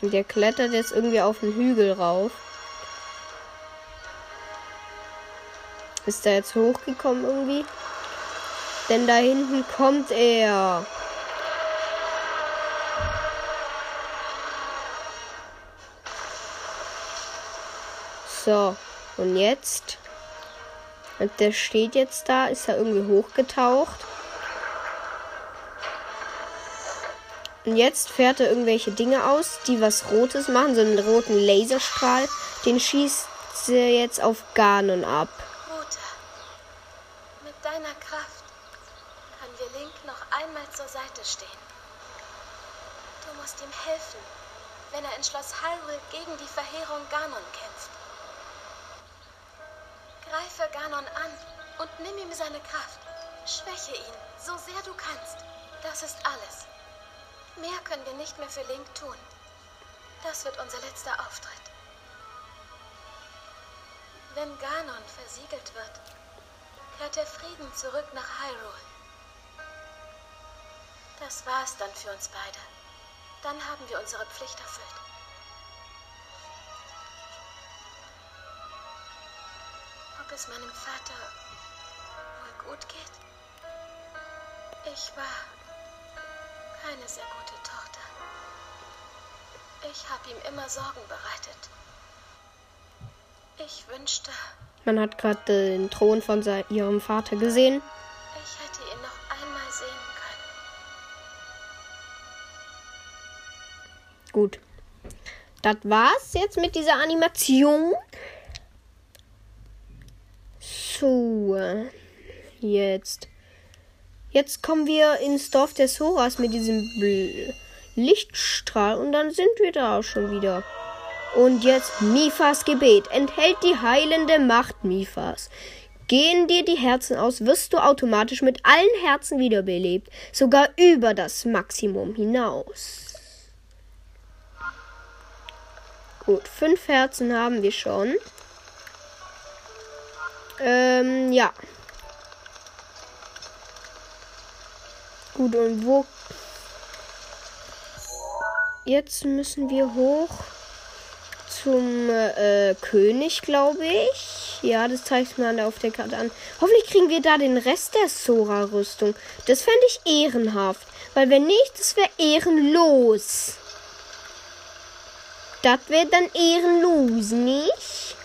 A: Und der klettert jetzt irgendwie auf den Hügel rauf. Ist er jetzt hochgekommen irgendwie? Denn da hinten kommt er. So, und jetzt? Und der steht jetzt da, ist er irgendwie hochgetaucht. Und jetzt fährt er irgendwelche Dinge aus, die was Rotes machen, so einen roten Laserstrahl. Den schießt er jetzt auf Ganon ab.
B: Pflicht erfüllt. Ob es meinem Vater wohl gut geht? Ich war keine sehr gute Tochter. Ich habe ihm immer Sorgen bereitet. Ich wünschte,
A: Man hat gerade den Thron von ihrem Vater gesehen. Das war's jetzt mit dieser Animation. So. Jetzt. Jetzt kommen wir ins Dorf der Soras mit diesem Lichtstrahl und dann sind wir da auch schon wieder. Und jetzt Mifas Gebet enthält die heilende Macht Mifas. Gehen dir die Herzen aus, wirst du automatisch mit allen Herzen wiederbelebt, sogar über das Maximum hinaus. Gut, fünf Herzen haben wir schon. Ähm, ja. Gut, und wo. Jetzt müssen wir hoch zum äh, König, glaube ich. Ja, das zeigt man auf der Karte an. Hoffentlich kriegen wir da den Rest der Sora-Rüstung. Das fände ich ehrenhaft. Weil wenn nicht, das wäre ehrenlos. Das wäre dann ehrenlos, nicht?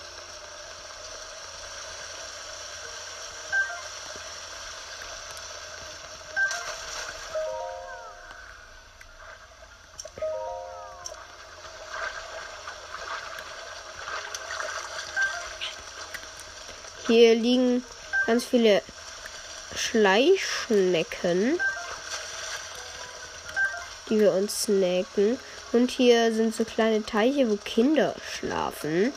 A: Hier liegen ganz viele Schleichschnecken, die wir uns snacken. Und hier sind so kleine Teiche, wo Kinder schlafen.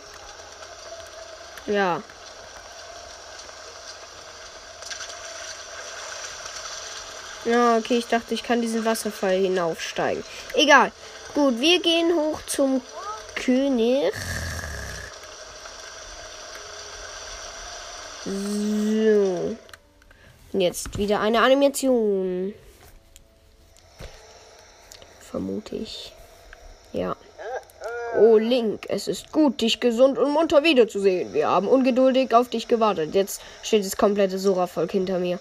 A: Ja. Ja, okay, ich dachte, ich kann diesen Wasserfall hinaufsteigen. Egal. Gut, wir gehen hoch zum König. So. Und jetzt wieder eine Animation. Vermute ich. Oh, Link, es ist gut, dich gesund und munter wiederzusehen. Wir haben ungeduldig auf dich gewartet. Jetzt steht das komplette Sora-Volk hinter mir.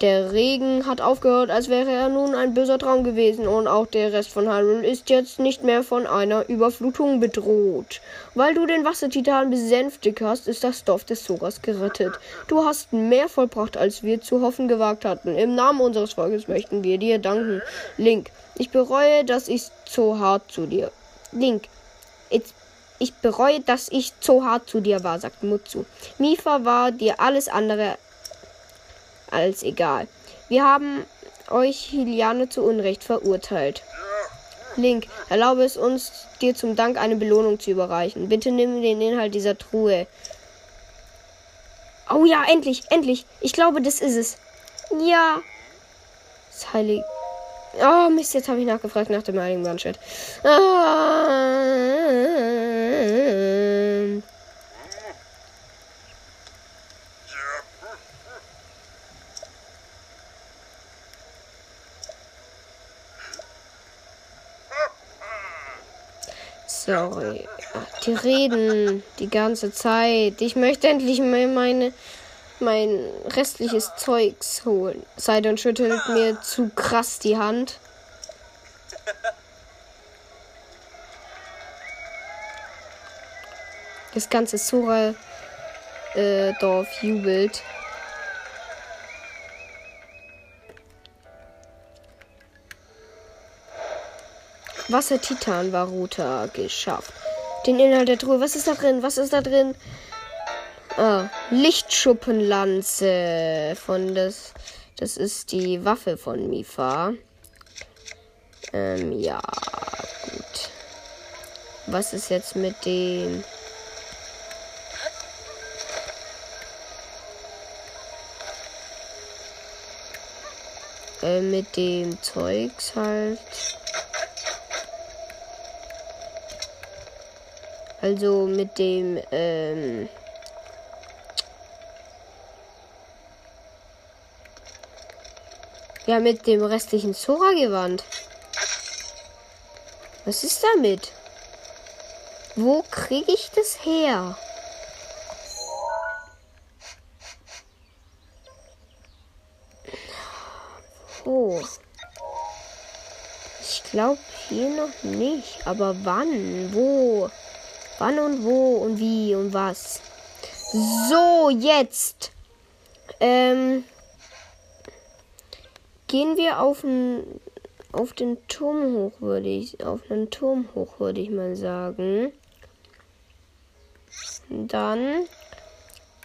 A: Der Regen hat aufgehört, als wäre er nun ein böser Traum gewesen und auch der Rest von Hyrule ist jetzt nicht mehr von einer Überflutung bedroht. Weil du den Wassertitan besänftigt hast, ist das Dorf des Soras gerettet. Du hast mehr vollbracht, als wir zu hoffen gewagt hatten. Im Namen unseres Volkes möchten wir dir danken. Link, ich bereue, dass ich so hart zu dir. Link, ich, bereue, dass ich so hart zu dir war, sagt Mutsu. Mifa war dir alles andere als egal. Wir haben euch Hiliane zu Unrecht verurteilt. Link, erlaube es uns, dir zum Dank eine Belohnung zu überreichen. Bitte nimm den Inhalt dieser Truhe. Oh ja, endlich, endlich. Ich glaube, das ist es. Ja. Das heilige. Oh, Mist, jetzt habe ich nachgefragt nach dem heiligen Bandschild. Ah. Sorry. Die reden die ganze Zeit. Ich möchte endlich meine mein restliches Zeugs holen. Sidon schüttelt mir zu krass die Hand. Das ganze Sora-Dorf äh, jubelt. Wasser-Titan Varuta geschafft. Den Inhalt der Truhe. Was ist da drin? Was ist da drin? Ah, Lichtschuppenlanze von das. Das ist die Waffe von Mifa. Ähm, ja, gut. Was ist jetzt mit dem. Äh, mit dem Zeugs halt. Also mit dem, ähm, Ja, mit dem restlichen Zora-Gewand. Was ist damit? Wo kriege ich das her? Wo? Ich glaube hier noch nicht. Aber wann? Wo? Wann und wo und wie und was? So, jetzt. Ähm, gehen wir auf den, auf den Turm hoch, würde ich, auf den Turm hoch, würde ich mal sagen. Dann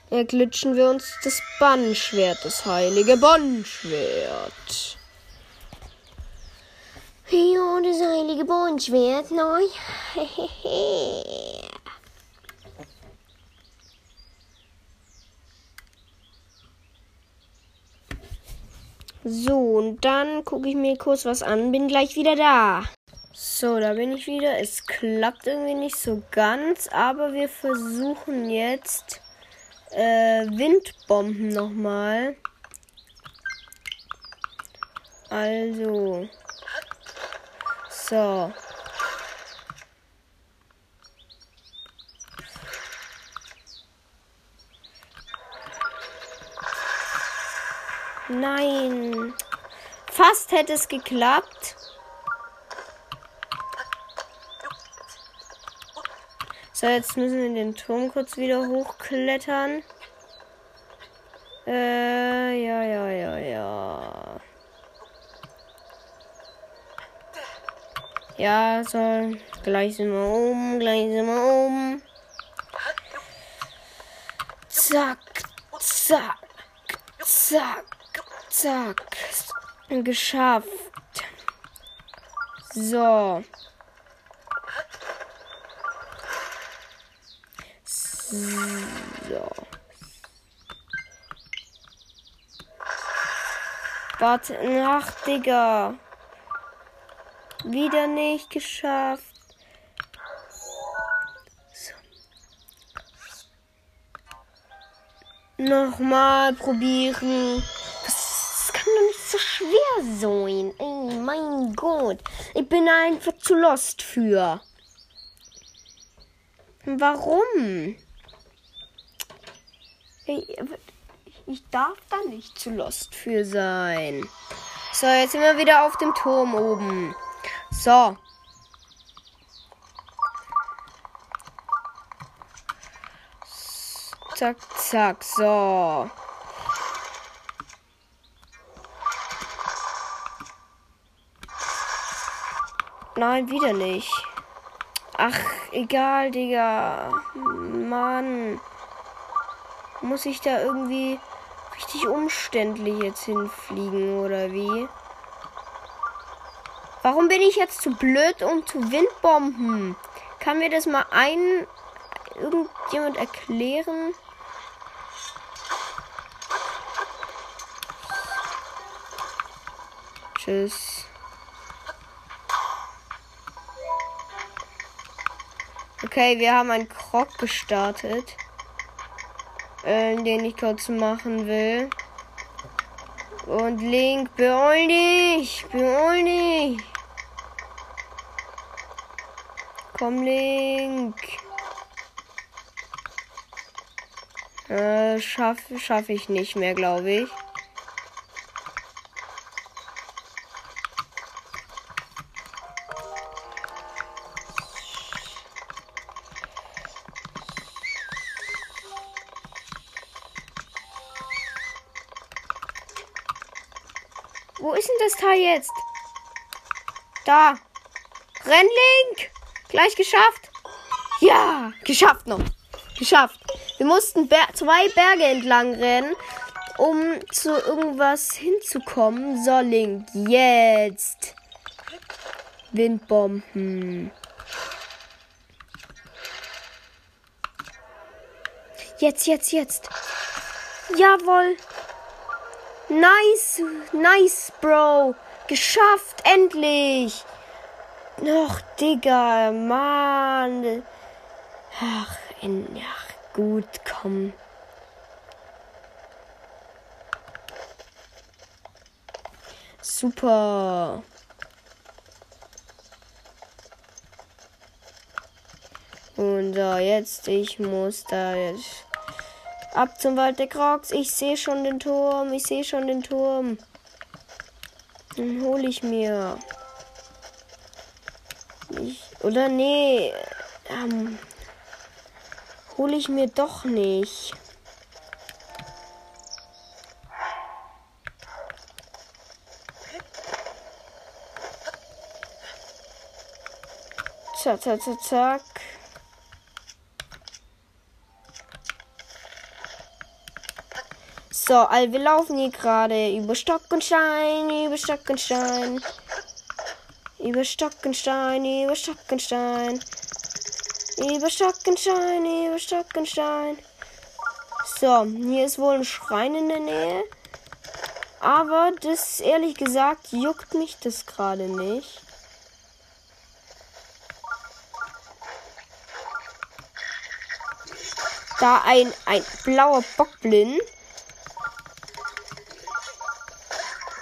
A: erglitschen wir uns das Bannschwert, das heilige Bannschwert. Ja, das heilige Bannschwert, nein. So, und dann gucke ich mir kurz was an. Bin gleich wieder da. So, da bin ich wieder. Es klappt irgendwie nicht so ganz, aber wir versuchen jetzt äh, Windbomben nochmal. Also. So. Nein. Fast hätte es geklappt. So, jetzt müssen wir den Turm kurz wieder hochklettern. Äh, ja, ja, ja, ja. Ja, so. Gleich sind wir oben, gleich sind wir oben. Zack, zack. Zack, zack. Geschafft. So. So. Warte, ach, Digga. Wieder nicht geschafft. Nochmal probieren. Das kann doch nicht so schwer sein. Ey, mein Gott. Ich bin einfach zu lost für. Warum? Ich, ich darf da nicht zu lost für sein. So, jetzt sind wir wieder auf dem Turm oben. So. Zack, zack, so. Nein, wieder nicht. Ach, egal, Digga. Mann. Muss ich da irgendwie richtig umständlich jetzt hinfliegen oder wie? Warum bin ich jetzt zu blöd, um zu Windbomben? Kann mir das mal ein irgendjemand erklären? Tschüss. Okay, wir haben einen Krog gestartet, äh, den ich kurz machen will. Und Link, beeul dich, beeul dich. Komm, Link. Äh, schaffe schaff ich nicht mehr, glaube ich. Teil jetzt? Da. Rennlink! Gleich geschafft. Ja, geschafft noch. Geschafft. Wir mussten Ber zwei Berge entlang rennen, um zu irgendwas hinzukommen. So, Link, jetzt. Windbomben. Jetzt, jetzt, jetzt. Jawohl. Nice, nice, Bro. Geschafft, endlich. Noch, Digga, Mann. Ach, in, ach, gut, komm. Super. Und so, jetzt, ich muss da jetzt Ab zum Wald der Crocs. Ich sehe schon den Turm. Ich sehe schon den Turm. Den hole ich mir. Ich, oder nee. Ähm, hole ich mir doch nicht. Zack, zack, zack, zack. So, also wir laufen hier gerade über Stock und Stein, über Stock und Stein. Über Stock und Stein, über Stock und Stein. Über Stock und Stein, über Stock und Stein. So, hier ist wohl ein Schrein in der Nähe. Aber das, ehrlich gesagt, juckt mich das gerade nicht. Da ein, ein blauer Bockblind.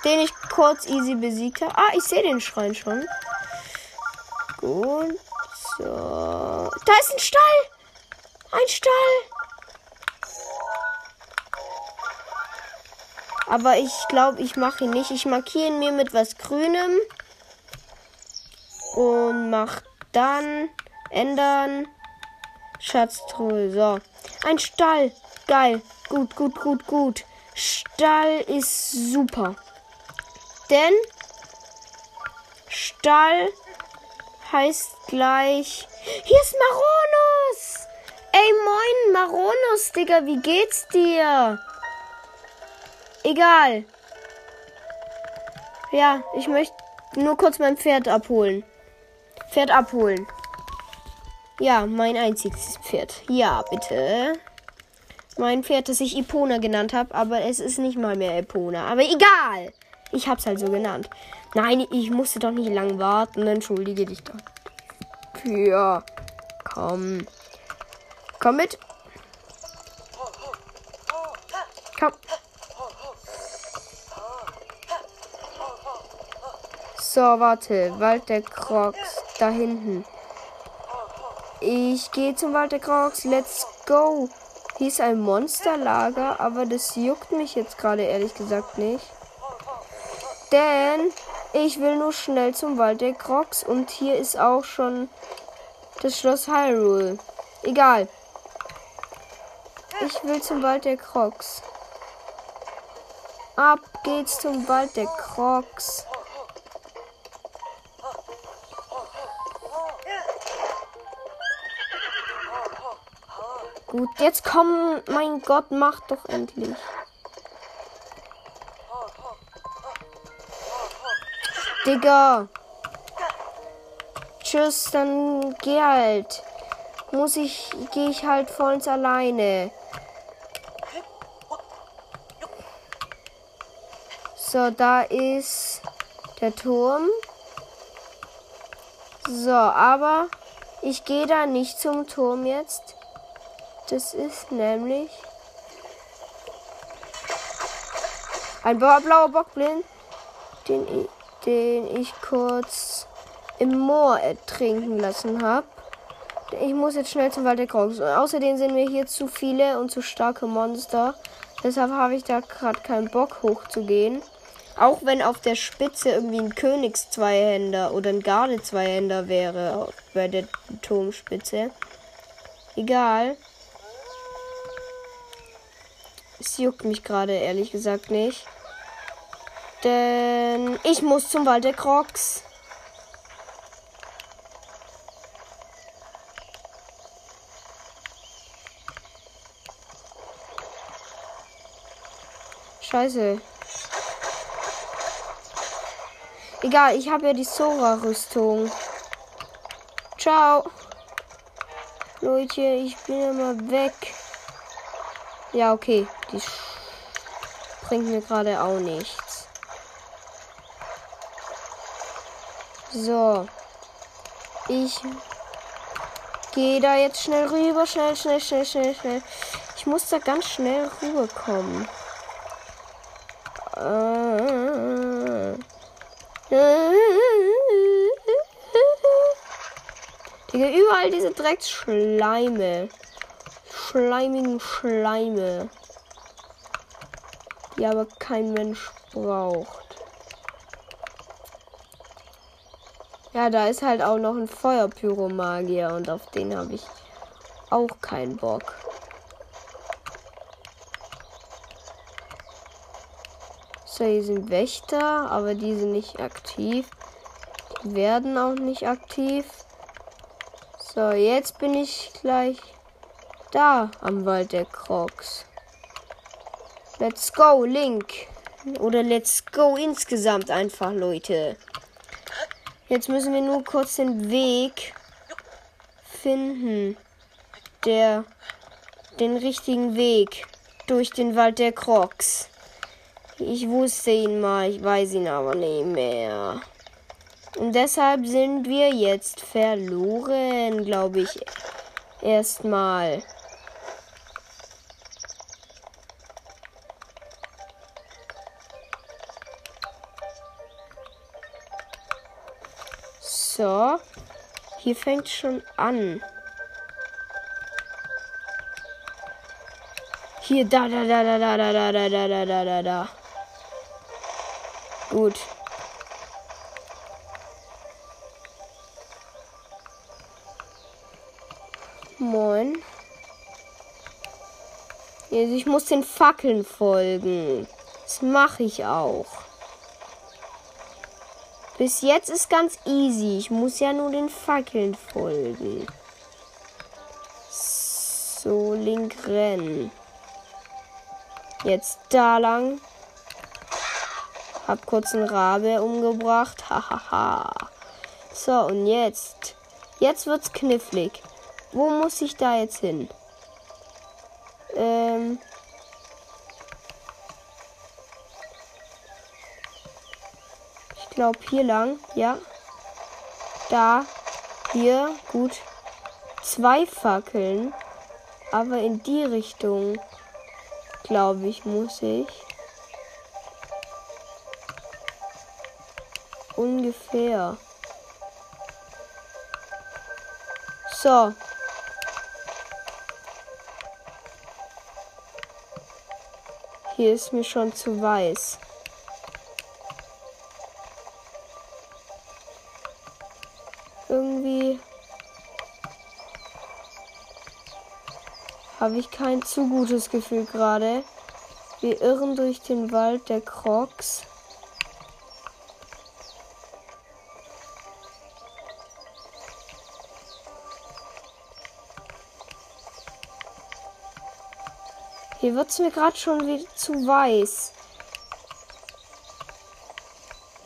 A: Den ich kurz easy besiegt habe. Ah, ich sehe den Schrein schon. Gut. So. Da ist ein Stall. Ein Stall. Aber ich glaube, ich mache ihn nicht. Ich markiere ihn mir mit was Grünem. Und mach dann ändern. Schatztruhe. So. Ein Stall. Geil. Gut, gut, gut, gut. Stall ist super. Denn Stall heißt gleich. Hier ist Maronus! Ey, moin, Maronus, Digga, wie geht's dir? Egal. Ja, ich möchte nur kurz mein Pferd abholen. Pferd abholen. Ja, mein einziges Pferd. Ja, bitte. Mein Pferd, das ich Epona genannt habe, aber es ist nicht mal mehr Epona. Aber egal. Ich hab's halt so genannt. Nein, ich musste doch nicht lang warten. Entschuldige dich doch. Ja. Komm. Komm mit. Komm. So, warte. Wald der Crocs. Da hinten. Ich gehe zum Wald der Crocs. Let's go. Hier ist ein Monsterlager, aber das juckt mich jetzt gerade ehrlich gesagt nicht. Denn ich will nur schnell zum Wald der Crocs und hier ist auch schon das Schloss Hyrule. Egal. Ich will zum Wald der Crocs. Ab geht's zum Wald der Crocs. Gut, jetzt komm, mein Gott, mach doch endlich. Digga. Tschüss, dann geh halt. Muss ich, geh ich halt vollends alleine. So, da ist der Turm. So, aber ich gehe da nicht zum Turm jetzt. Das ist nämlich ein blauer Bockblind, den ich, den ich kurz im Moor ertrinken lassen habe. Ich muss jetzt schnell zum Wald der Krogs. Außerdem sind mir hier zu viele und zu starke Monster. Deshalb habe ich da gerade keinen Bock hochzugehen. Auch wenn auf der Spitze irgendwie ein Königs-Zweihänder oder ein Garde-Zweihänder wäre bei der Turmspitze. Egal. Es juckt mich gerade ehrlich gesagt nicht. Denn ich muss zum Wald der Crocs. Scheiße. Egal, ich habe ja die Sora-Rüstung. Ciao. Leute, ich bin immer weg. Ja, okay. Die bringt mir gerade auch nichts. So. Ich gehe da jetzt schnell rüber. Schnell, schnell, schnell, schnell, schnell. Ich muss da ganz schnell rüberkommen. Äh. Digga, überall diese Drecksschleime schleimigen Schleime, die aber kein Mensch braucht. Ja, da ist halt auch noch ein Feuerpyromagier und auf den habe ich auch keinen Bock. So, hier sind Wächter, aber die sind nicht aktiv. Die werden auch nicht aktiv. So, jetzt bin ich gleich da am Wald der Crocs. Let's go, Link. Oder let's go insgesamt einfach, Leute. Jetzt müssen wir nur kurz den Weg finden. Der, den richtigen Weg durch den Wald der Crocs. Ich wusste ihn mal, ich weiß ihn aber nicht mehr. Und deshalb sind wir jetzt verloren, glaube ich. Erstmal. So. Hier fängt schon an. Hier, da, da, da, da, da, da, da, da, da, da, da, da. Gut. Moin. Also ich muss den Fackeln folgen. Das mache ich auch. Bis jetzt ist ganz easy. Ich muss ja nur den Fackeln folgen. So, link rennen. Jetzt da lang. Hab kurz einen Rabe umgebracht. Hahaha. so, und jetzt. Jetzt wird's knifflig. Wo muss ich da jetzt hin? Ähm. Glaube hier lang. Ja. Da. Hier. Gut. Zwei Fackeln. Aber in die Richtung. Glaube ich, muss ich. Ungefähr. So. Hier ist mir schon zu weiß. Habe ich kein zu gutes Gefühl gerade. Wir irren durch den Wald der Crocs. Hier wird es mir gerade schon wieder zu weiß.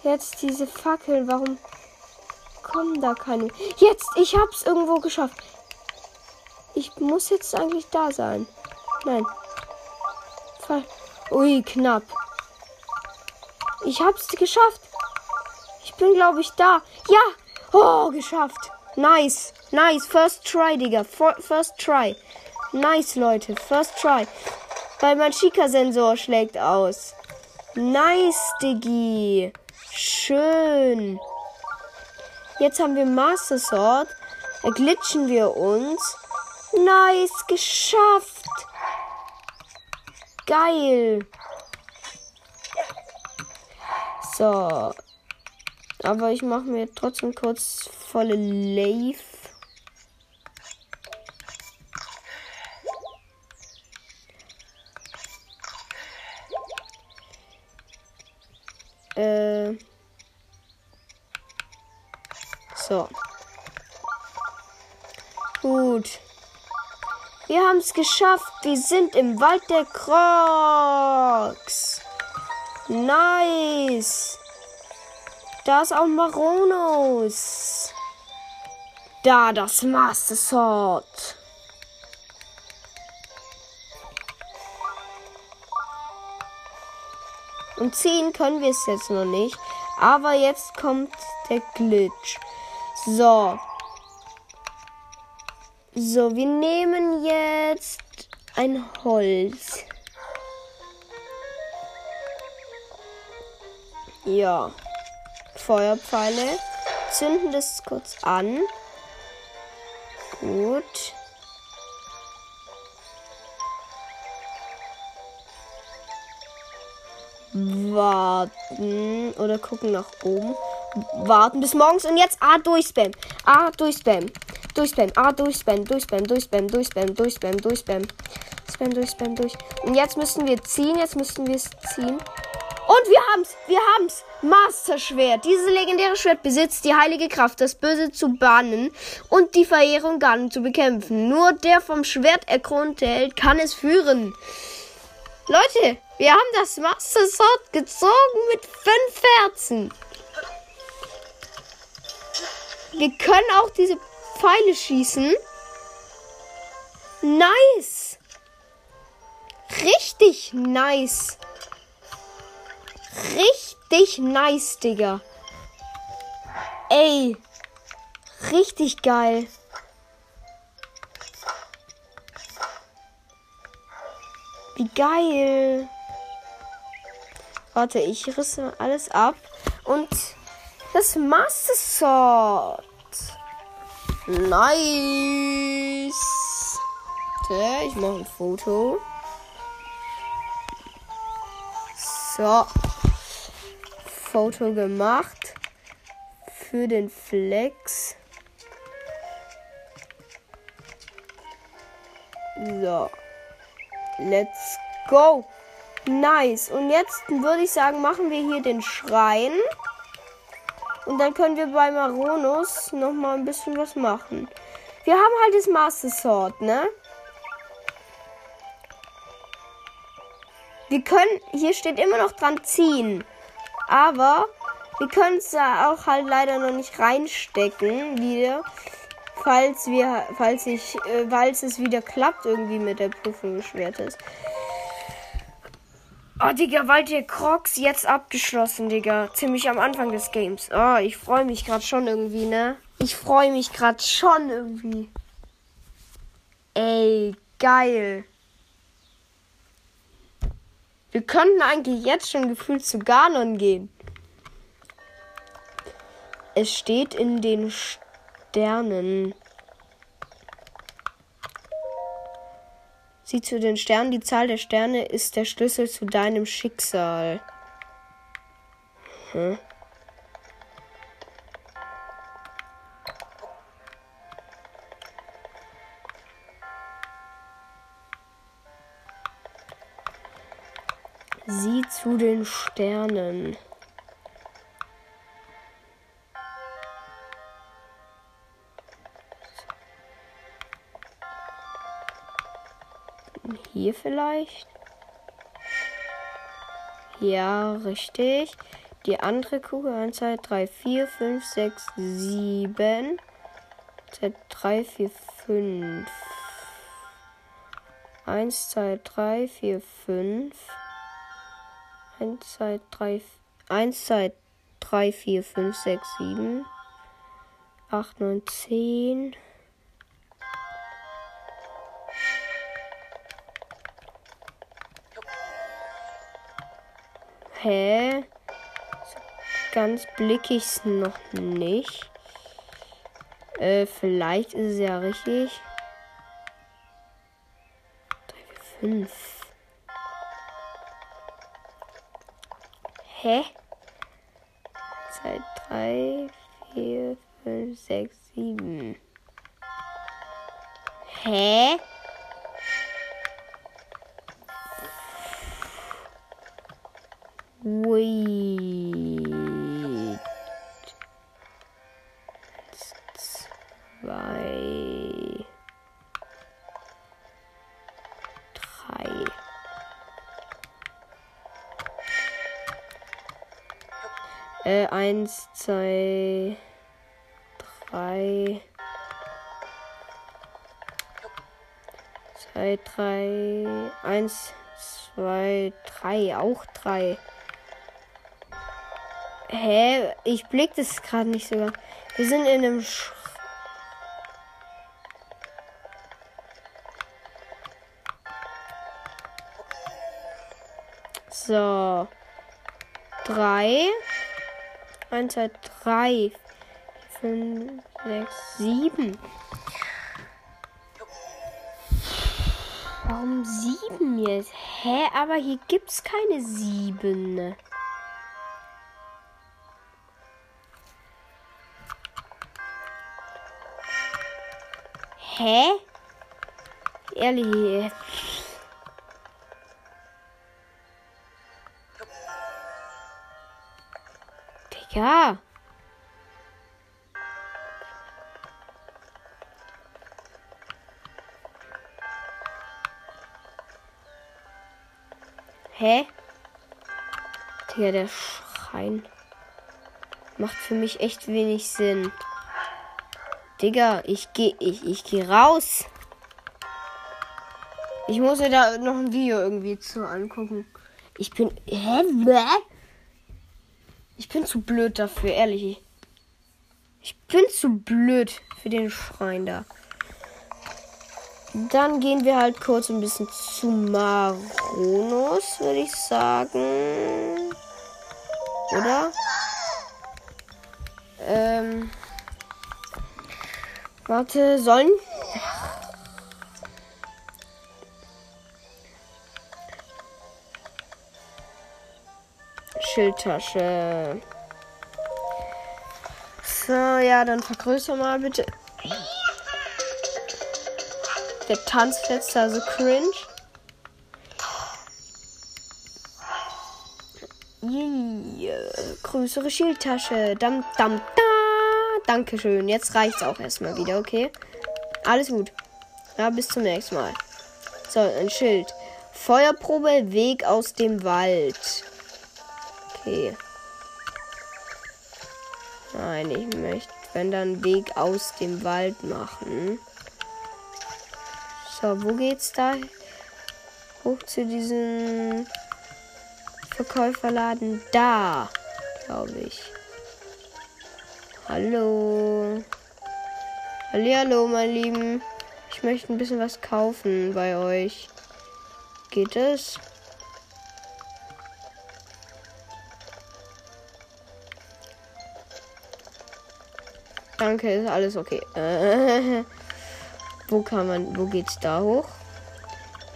A: Jetzt diese Fackeln, warum kommen da keine? Jetzt, ich hab's irgendwo geschafft. Ich muss jetzt eigentlich da sein. Nein. Fall. Ui, knapp. Ich hab's geschafft. Ich bin, glaube ich, da. Ja. Oh, geschafft. Nice. Nice. First try, Digga. First try. Nice, Leute. First try. Weil mein Chica-Sensor schlägt aus. Nice, Diggi. Schön. Jetzt haben wir Master Sword. Erglitschen wir uns. Nice, geschafft. Geil. So. Aber ich mache mir trotzdem kurz volle Leif. Wir haben es geschafft. Wir sind im Wald der Crocs. Nice. Da ist auch Maronus. Da das Master Sword. Und ziehen können wir es jetzt noch nicht. Aber jetzt kommt der Glitch. So. So, wir nehmen jetzt ein Holz. Ja. Feuerpfeile. Zünden das kurz an. Gut. warten oder gucken nach oben. Warten bis morgens und jetzt A durchspam. A durchspam. Durchspam. A durchspam. Durchspam. Durchspam. Durchspam. Durchspam. Durchspam. Spam durch, spam durch. Und jetzt müssen wir ziehen. Jetzt müssen wir es ziehen. Und wir haben's. Wir haben's. Master Schwert. Dieses legendäre Schwert besitzt die heilige Kraft, das Böse zu bannen und die Verehrung Ganen zu bekämpfen. Nur der vom Schwert erkronte Held kann es führen. Leute, wir haben das Master Sword gezogen mit fünf Herzen. Wir können auch diese Pfeile schießen. Nice. Richtig nice. Richtig nice, Digga. Ey. Richtig geil. Wie geil. Warte, ich risse alles ab. Und das Master Sword. Nice. Ich mache ein Foto. So. Foto gemacht. Für den Flex. So. Let's go. Nice. Und jetzt würde ich sagen, machen wir hier den Schrein. Und dann können wir bei Maronus noch mal ein bisschen was machen. Wir haben halt das Master Sword, ne? Wir können, hier steht immer noch dran ziehen. Aber wir können es da auch halt leider noch nicht reinstecken wieder. Falls wir, falls ich, äh, falls es wieder klappt irgendwie mit der Prüfung des Schwertes. Oh, Digga, weil der Crocs jetzt abgeschlossen, Digga. Ziemlich am Anfang des Games. Oh, ich freue mich gerade schon irgendwie, ne? Ich freue mich gerade schon irgendwie. Ey, geil. Wir könnten eigentlich jetzt schon gefühlt zu Ganon gehen. Es steht in den Sternen. Sieh zu den Sternen. Die Zahl der Sterne ist der Schlüssel zu deinem Schicksal. Hm. Sieh zu den Sternen. Hier vielleicht? Ja, richtig. Die andere Kugel. 1, 2, 3, 4, 5, 6, 7. 2, 3, 4, 5. 1, 2, 3, 4, 5. 1, 2, 3, 1, 2, 3, 4, 5, 6, 7. 8, 9, 10. Hä? Ganz blick ich's noch nicht. Äh, vielleicht ist es ja richtig. 3, 4, 5. Hä? 2, 3, 4, 5, 6, 7. Hä? Wait. Zwei. Drei. Äh, eins, zwei, drei. Zwei, drei. Eins, zwei, drei. Auch drei. Hä? Ich blick das gerade nicht sogar. Wir sind in einem Sch So. Drei. Eins, zwei, drei. Fünf, sechs, sieben. Warum sieben jetzt? Hä? Aber hier gibt's keine sieben. Hä? Ehrlich. Digga. Hä? Digga, der Schrein macht für mich echt wenig Sinn. Digga, ich geh, ich, ich geh raus. Ich muss mir da noch ein Video irgendwie zu angucken. Ich bin. Hä? Ich bin zu blöd dafür, ehrlich. Ich bin zu blöd für den Schrein da. Dann gehen wir halt kurz ein bisschen zu Maronus, würde ich sagen. Oder? Ähm. Warte, sollen. Schildtasche. So, ja, dann vergrößer mal bitte. Der Tanzfest da so cringe. Yeah. Größere Schildtasche. Dam, dam, dam. Dankeschön. Jetzt reicht's auch erstmal wieder, okay? Alles gut. Ja, bis zum nächsten Mal. So, ein Schild. Feuerprobe, Weg aus dem Wald. Okay. Nein, ich möchte, wenn dann Weg aus dem Wald machen. So, wo geht's da? Hoch zu diesem Verkäuferladen. Da, glaube ich. Hallo. Hallo, mein Lieben. Ich möchte ein bisschen was kaufen bei euch. Geht es? Danke, ist alles okay. Äh, wo kann man, wo geht's da hoch?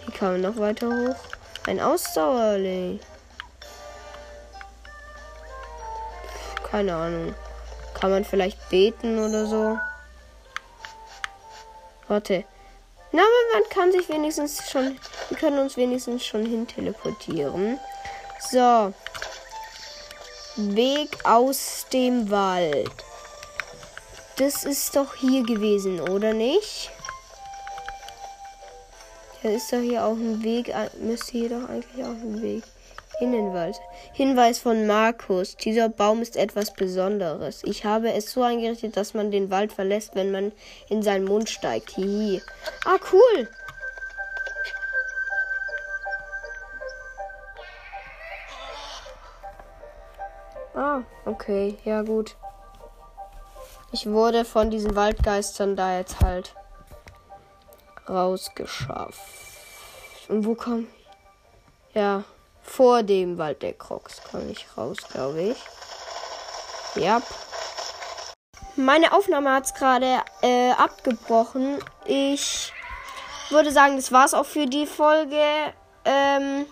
A: Hier kann man noch weiter hoch. Ein Ausdauerling. Keine Ahnung. Kann man vielleicht beten oder so? Warte. Na, aber man kann sich wenigstens schon. Wir können uns wenigstens schon hin teleportieren. So. Weg aus dem Wald. Das ist doch hier gewesen, oder nicht? Da ist doch hier auch ein Weg. Müsste hier doch eigentlich auch ein Weg Wald. Hinweis von Markus. Dieser Baum ist etwas Besonderes. Ich habe es so eingerichtet, dass man den Wald verlässt, wenn man in seinen Mund steigt. Hihi. Ah, cool. Ah, okay. Ja, gut. Ich wurde von diesen Waldgeistern da jetzt halt rausgeschafft. Und wo komm? Ja, vor dem Wald der Crocs komme ich raus, glaube ich. Ja. Meine Aufnahme hat es gerade äh, abgebrochen. Ich würde sagen, das war's auch für die Folge. Ähm,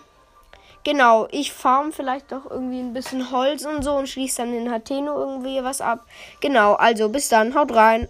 A: Genau, ich farm vielleicht doch irgendwie ein bisschen Holz und so und schließe dann in Hateno irgendwie was ab. Genau, also bis dann, haut rein.